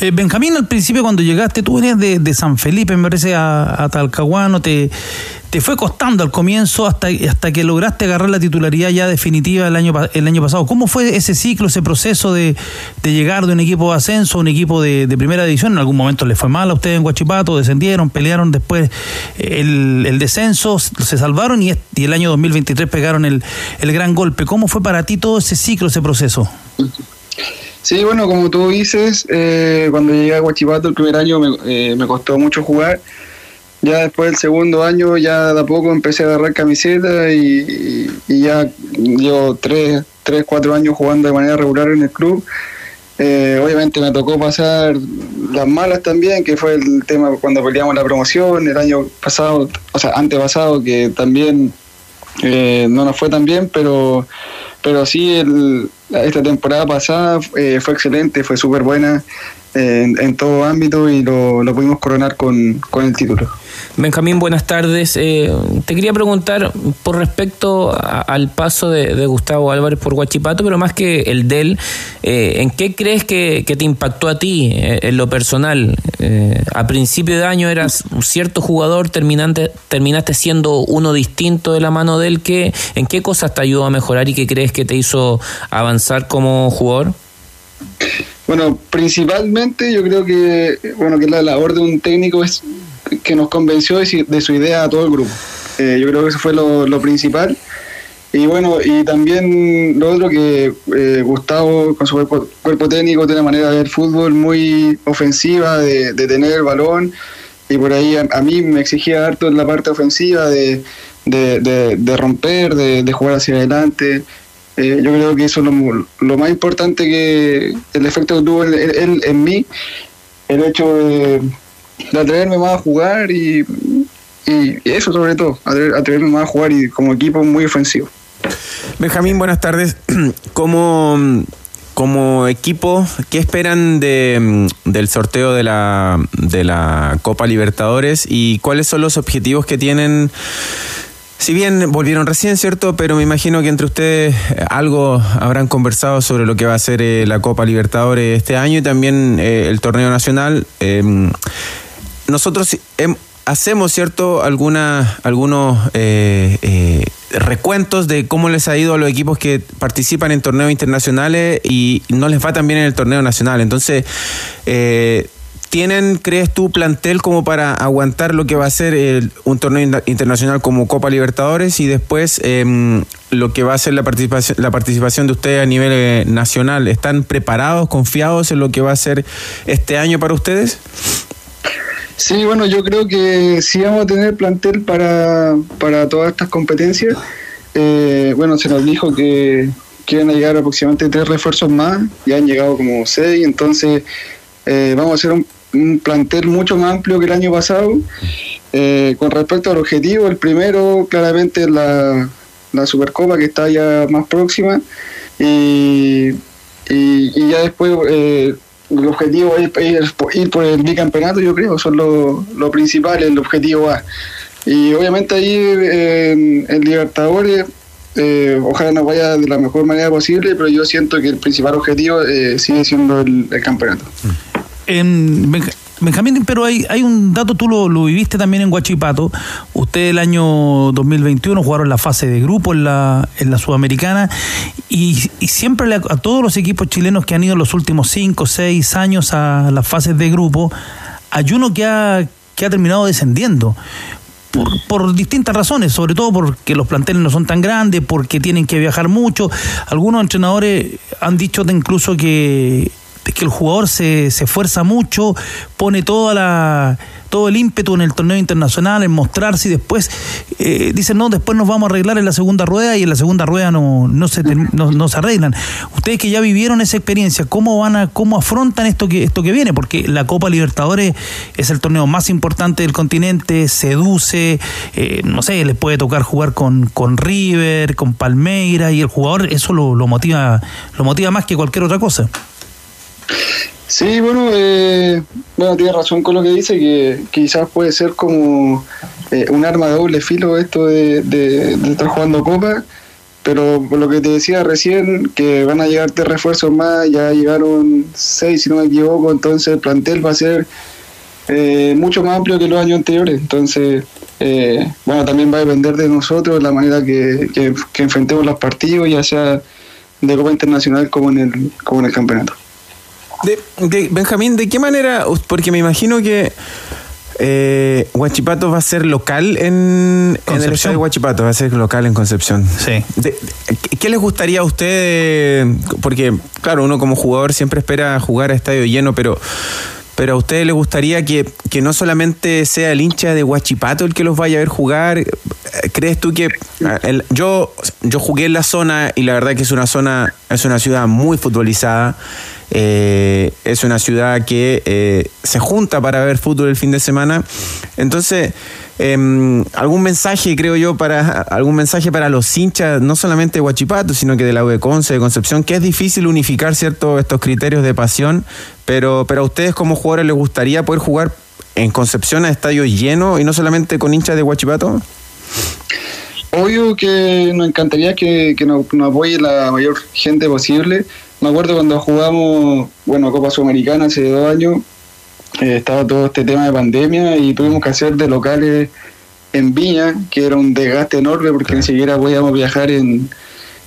Eh, Benjamín, al principio cuando llegaste, tú venías de, San Felipe, me parece, a Talcahuano, te, te fue costando al comienzo hasta, hasta que lograste agarrar la titularidad ya definitiva el año, el año pasado. ¿Cómo fue ese ciclo, ese proceso de, llegar de un equipo de ascenso a un equipo de, primera división? En algún momento le fue mal a ustedes en Guachipato, descendieron, pelearon después el, descenso, se salvaron y, el año 2023 pegaron el, gran golpe. ¿Cómo fue para ti todo ese ciclo, ese proceso? Sí, bueno, como tú dices, eh, cuando llegué a Guachipato el primer año me, eh, me costó mucho jugar ya después del segundo año, ya de a poco empecé a agarrar camiseta y, ya llevo tres, tres, cuatro años jugando de manera regular en el club. Eh, obviamente me tocó pasar las malas también, que fue el tema cuando peleamos la promoción el año pasado, o sea, antepasado, que también eh, no nos fue tan bien, pero, pero sí, el, esta temporada pasada eh, fue excelente, fue súper buena. En, todo ámbito y lo, lo pudimos coronar con, con el título. Benjamín, buenas tardes. Eh, te quería preguntar por respecto a- al paso de, de Gustavo Álvarez por Guachipato, pero más que el de él, eh, ¿en qué crees que, que te impactó a ti eh, en lo personal? Eh, a principio de año eras un cierto jugador, terminante, terminaste siendo uno distinto de la mano de él. ¿Qué, ¿En qué cosas te ayudó a mejorar y qué crees que te hizo avanzar como jugador? Bueno, principalmente yo creo que bueno que la labor de un técnico es que nos convenció de, su idea a todo el grupo. Eh, yo creo que eso fue lo, principal. Y bueno, y también lo otro que eh, Gustavo con su cuerpo, cuerpo técnico tiene una manera de ver fútbol muy ofensiva, de, de tener el balón. Y por ahí a, mí me exigía harto en la parte ofensiva de, de, de- romper, de jugar hacia adelante. Eh, yo creo que eso es lo, más importante que el efecto que tuvo él, en mí, el hecho de, de atreverme más a jugar y, y eso sobre todo, atre- atreverme más a jugar y como equipo muy ofensivo. Benjamín, buenas tardes. Como, como equipo, ¿qué esperan de, del sorteo de la, de la Copa Libertadores y cuáles son los objetivos que tienen? Si bien volvieron recién, ¿cierto? Pero me imagino que entre ustedes eh, algo habrán conversado sobre lo que va a ser eh, la Copa Libertadores este año y también eh, el torneo nacional. Eh, nosotros hacemos, ¿cierto?, Algunas, algunos recuentos de cómo les ha ido a los equipos que participan en torneos internacionales y no les va tan bien en el torneo nacional. Entonces, ¿tienen, crees tú, plantel como para aguantar lo que va a ser el- un torneo in- internacional como Copa Libertadores y después em, lo que va a ser la participación, la participación de ustedes a nivel eh, nacional? ¿Están preparados, confiados en lo que va a ser este año para ustedes? Sí, bueno, yo creo que sí vamos a tener plantel para, para todas estas competencias. Eh, bueno, se nos dijo que, a llegar aproximadamente tres refuerzos más, ya han llegado como seis, entonces eh, vamos a hacer un, un plantel mucho más amplio que el año pasado. Eh, con respecto al objetivo, el primero claramente es la, la Supercopa que está ya más próxima y, y, ya después eh, el objetivo es, ir por el bicampeonato, yo creo, es lo, lo el objetivo A. Y obviamente ahí en, Libertadores, eh, ojalá nos vaya de la mejor manera posible, pero yo siento que el principal objetivo eh, sigue siendo el, el campeonato. En Benja- Benjamín, pero hay, un dato, tú lo, viviste también en Guachipato. Ustedes el año 2021 jugaron la fase de grupo en la, en la Sudamericana y, y siempre a todos los equipos chilenos que han ido los últimos 5 o 6 años a las fases de grupo, hay uno que ha, que ha terminado descendiendo. Por, por distintas razones, sobre todo porque los planteles no son tan grandes, porque tienen que viajar mucho. Algunos entrenadores han dicho incluso que, que el jugador se, se esfuerza mucho, pone toda la, todo el ímpetu en el torneo internacional, en mostrarse y después eh, dicen, no, después nos vamos a arreglar en la segunda rueda y en la segunda rueda no, no, se, no, no se arreglan. Ustedes que ya vivieron esa experiencia, ¿cómo van a, cómo afrontan esto que, esto que viene? Porque la Copa Libertadores es el torneo más importante del continente, seduce, eh, no sé, les puede tocar jugar con, con River, con Palmeiras y el jugador eso lo, lo motiva, lo motiva más que cualquier otra cosa. Sí, bueno, eh, bueno, tiene razón con lo que dice, que quizás puede ser como eh, un arma de doble filo esto de, estar jugando Copa, pero por lo que te decía recién, que van a llegar tres refuerzos más, ya llegaron seis, si no me equivoco, entonces el plantel va a ser eh, mucho más amplio que los años anteriores, entonces, eh, bueno, también va a depender de nosotros la manera que, que, que enfrentemos los partidos, ya sea de Copa Internacional como en el, como en el campeonato. De, de- Benjamín, ¿de qué manera? Porque me imagino que eh, Huachipato va a ser local en, en el estadio Huachipato, va a ser local en Concepción. Sí. De- ¿qué- ¿Qué les gustaría a ustedes? Porque, claro, uno como jugador siempre espera jugar a estadio lleno, pero, pero a ustedes les gustaría que, que no solamente sea el hincha de Huachipato el que los vaya a ver jugar, ¿crees tú que el- yo, yo jugué en la zona y la verdad que es una zona, es una ciudad muy futbolizada? eh, es una ciudad que eh, se junta para ver fútbol el fin de semana. Entonces, em, algún mensaje, creo yo, para algún mensaje para los hinchas, no solamente de Huachipato, sino que de la U de Conce, de Concepción, que es difícil unificar ciertos estos criterios de pasión, pero, pero a ustedes como jugadores les gustaría poder jugar en Concepción a estadios llenos y no solamente con hinchas de Huachipato. Obvio que nos encantaría que, que nos apoye la mayor gente posible. Me acuerdo cuando jugamos, bueno, Copa Sudamericana hace dos años, eh, estaba todo este tema de pandemia y tuvimos que hacer de locales en Viña, que era un desgaste enorme porque ni siquiera podíamos viajar en,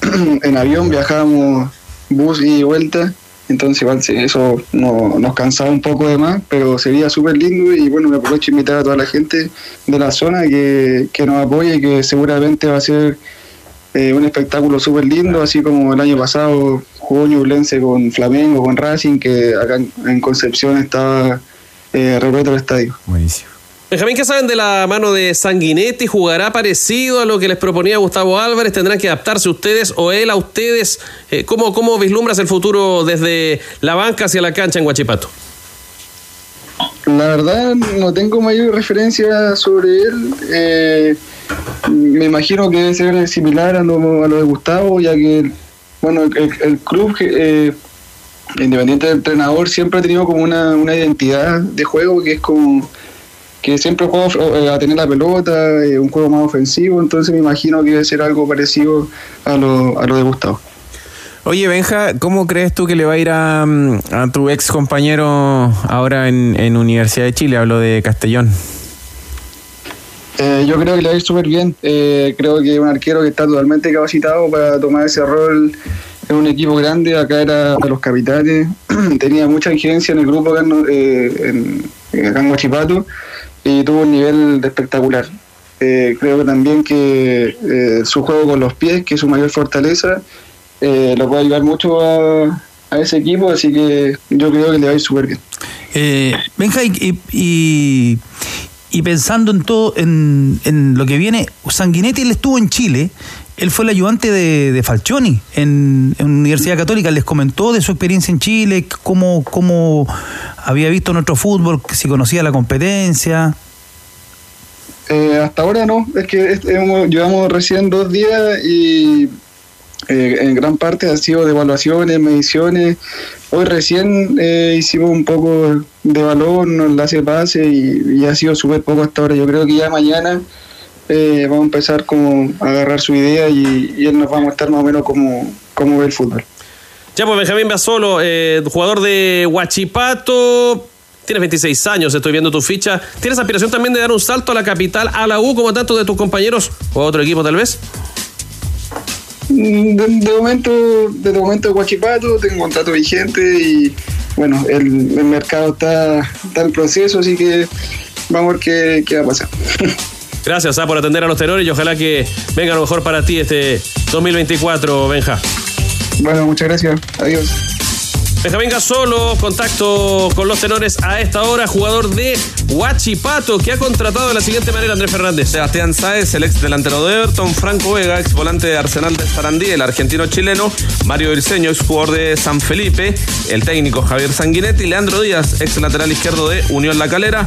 en avión, viajábamos bus y vuelta. Entonces, igual eso no- nos cansaba un poco de más, pero sería súper lindo. Y bueno, me aprovecho de invitar a toda la gente de la zona que, que nos apoye y que seguramente va a ser eh, un espectáculo súper lindo, así como el año pasado jugó Ñublense con Flamengo, con Racing, que acá en, en Concepción estaba eh, repleto el estadio. Buenísimo. Benjamín, ¿qué saben de la mano de Sanguinetti? ¿Jugará parecido a lo que les proponía Gustavo Álvarez? ¿Tendrán que adaptarse ustedes o él a ustedes? Eh, ¿cómo, ¿Cómo vislumbras el futuro desde la banca hacia la cancha en Huachipato? La verdad no tengo mayor referencia sobre él. Eh, me imagino que debe ser similar a lo, a lo de Gustavo, ya que bueno, el, el club eh, independiente del entrenador siempre ha tenido como una, una identidad de juego que es como que siempre juega eh, a tener la pelota, eh, un juego más ofensivo, entonces me imagino que debe ser algo parecido a lo, a lo de Gustavo. Oye, Benja, ¿cómo crees tú que le va a ir a, mm, a tu ex compañero ahora en, en Universidad de Chile? Hablo de Castellón. Eh, yo creo que le va a ir súper bien. Eh, creo que es un arquero que está totalmente capacitado para tomar ese rol en un equipo grande. Acá era de los capitanes. Tenía mucha injerencia en el grupo acá en, eh, en, acá en Huachipato y tuvo un nivel de espectacular. Eh, creo que también que eh, su juego con los pies, que es su mayor fortaleza, eh, lo puede ayudar mucho a, a ese equipo. Así que yo creo que le va a ir súper bien. Eh, Benja, y- y- y pensando en todo, en, en lo que viene, Sanguinetti él estuvo en Chile, él fue el ayudante de, de Falcioni en, Universidad Católica, les comentó de su experiencia en Chile, cómo, cómo había visto nuestro fútbol, si conocía la competencia. Eh, hasta ahora no, es que es- hemos- llevamos recién dos días y eh, en gran parte ha sido de evaluaciones, mediciones. Hoy recién eh, hicimos un poco de balón, un enlace pase y, y ha sido súper poco hasta ahora. Yo creo que ya mañana eh, vamos a empezar como a agarrar su idea y, y él nos va a mostrar más o menos cómo, cómo ve el fútbol. Ya, pues Benjamín Basolo, eh, jugador de Huachipato. Tienes 26 años, estoy viendo tu ficha. ¿Tienes aspiración también de dar un salto a la capital, a la U, como tantos de tus compañeros o a otro equipo tal vez? Mm, De, de momento, de momento Guachipato, tengo contrato vigente y bueno, el, el mercado está, está en proceso, así que vamos a ver qué, qué va a pasar. Gracias ah, por atender a los tenores y ojalá que venga lo mejor para ti este 2024, Benja. Bueno, muchas gracias. Adiós. Benjamín Gasolo, contacto con los tenores a esta hora, jugador de Huachipato, que ha contratado de la siguiente manera Andrés Fernández. Sebastián Sáez, el ex delantero de Everton, Franco Vega, ex volante de Arsenal de Sarandí, el argentino chileno, Mario Irceño, ex jugador de San Felipe, el técnico Javier Sanguinetti, Leandro Díaz, ex lateral izquierdo de Unión La Calera,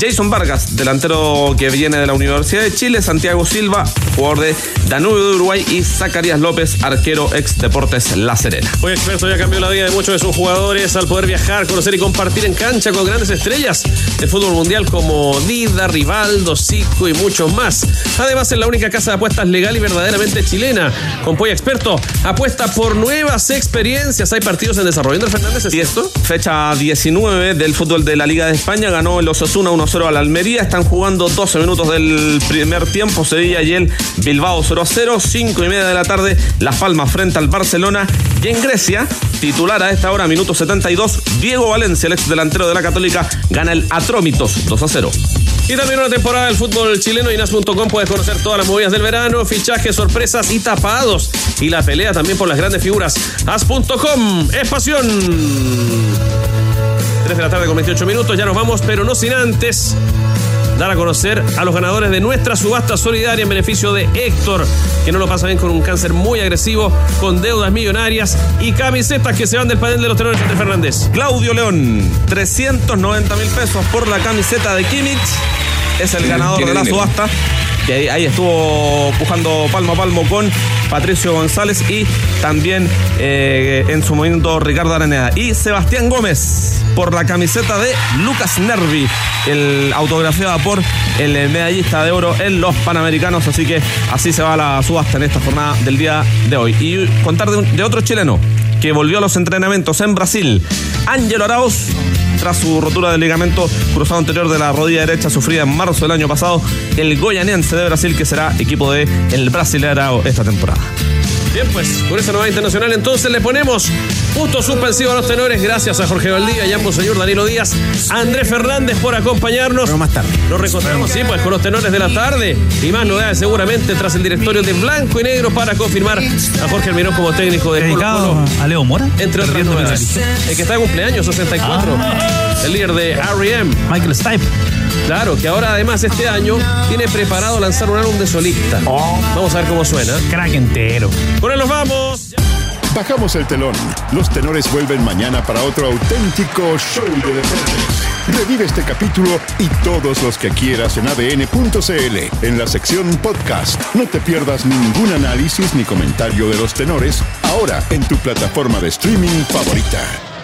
Jason Vargas, delantero que viene de la Universidad de Chile, Santiago Silva, jugador de Danubio de Uruguay y Zacarías López, arquero ex Deportes La Serena. Hoy Expreso ya cambió la vida de muchos de sus jugadores al poder viajar, conocer y compartir en cancha con grandes estrellas del fútbol mundial como Dida, Rivaldo, Zico y muchos más. Además, es la única casa de apuestas legal y verdaderamente chilena. Con Polla Experto, apuesta por nuevas experiencias. Hay partidos en desarrollo. Fernández, ¿es esto? Fecha 19 del fútbol de la Liga de España. Ganó el Osasuna 1-0 al Almería. Están jugando 12 minutos del primer tiempo. Sevilla y el Bilbao 0-0. 5 y media de la tarde. Las Palmas frente al Barcelona. Y en Grecia, titular a esta hora, minuto 72. Diego Valencia, el ex delantero de la Católica, gana el Atrómitos 2-0. Y también una temporada del fútbol chileno. Inas.com puedes conocer todas las movidas del verano, fichajes, sorpresas y tapados. Y la pelea también por las grandes figuras. As.com es pasión. 3 de la tarde con 28 minutos. Ya nos vamos, pero no sin antes dar a conocer a los ganadores de nuestra subasta solidaria en beneficio de Héctor, que no lo pasa bien con un cáncer muy agresivo, con deudas millonarias y camisetas que se van del panel de los tenores entre Fernández. Claudio León, 390 mil pesos por la camiseta de Kimmich. Es el ganador de la subasta. Y ahí, estuvo pujando palmo a palmo con Patricio González y también eh, en su momento Ricardo Araneda. Y Sebastián Gómez por la camiseta de Lucas Nervi, el autografiada por el medallista de oro en los Panamericanos. Así que así se va la subasta en esta jornada del día de hoy. Y contar de, de otro chileno que volvió a los entrenamientos en Brasil, Ángelo Arauz tras su rotura del ligamento cruzado anterior de la rodilla derecha sufrida en marzo del año pasado, el goianiense de Brasil que será equipo de el Brasileirao esta temporada. Bien, pues, por esa nueva internacional entonces le ponemos punto suspensivo a los tenores. Gracias a Jorge Valdía, Jan señor Danilo Díaz, Andrés Fernández por acompañarnos. Pero más tarde. Nos reencontramos, sí, pues, con los tenores de la tarde. Y más novedades seguramente tras el directorio de Blanco y Negro para confirmar a Jorge Almirón como técnico de Dedicado Colo. a Leo Mora. Entre otras novedades. El que está de cumpleaños, 64. El líder de R.E.M. Michael Stipe. Claro, que ahora además este año tiene preparado lanzar un álbum de solista. Vamos a ver cómo suena. Crack entero. Él nos vamos. Bajamos el telón. Los tenores vuelven mañana para otro auténtico show de deportes. Revive este capítulo y todos los que quieras en adn.cl en la sección podcast. No te pierdas ningún análisis ni comentario de los tenores ahora en tu plataforma de streaming favorita.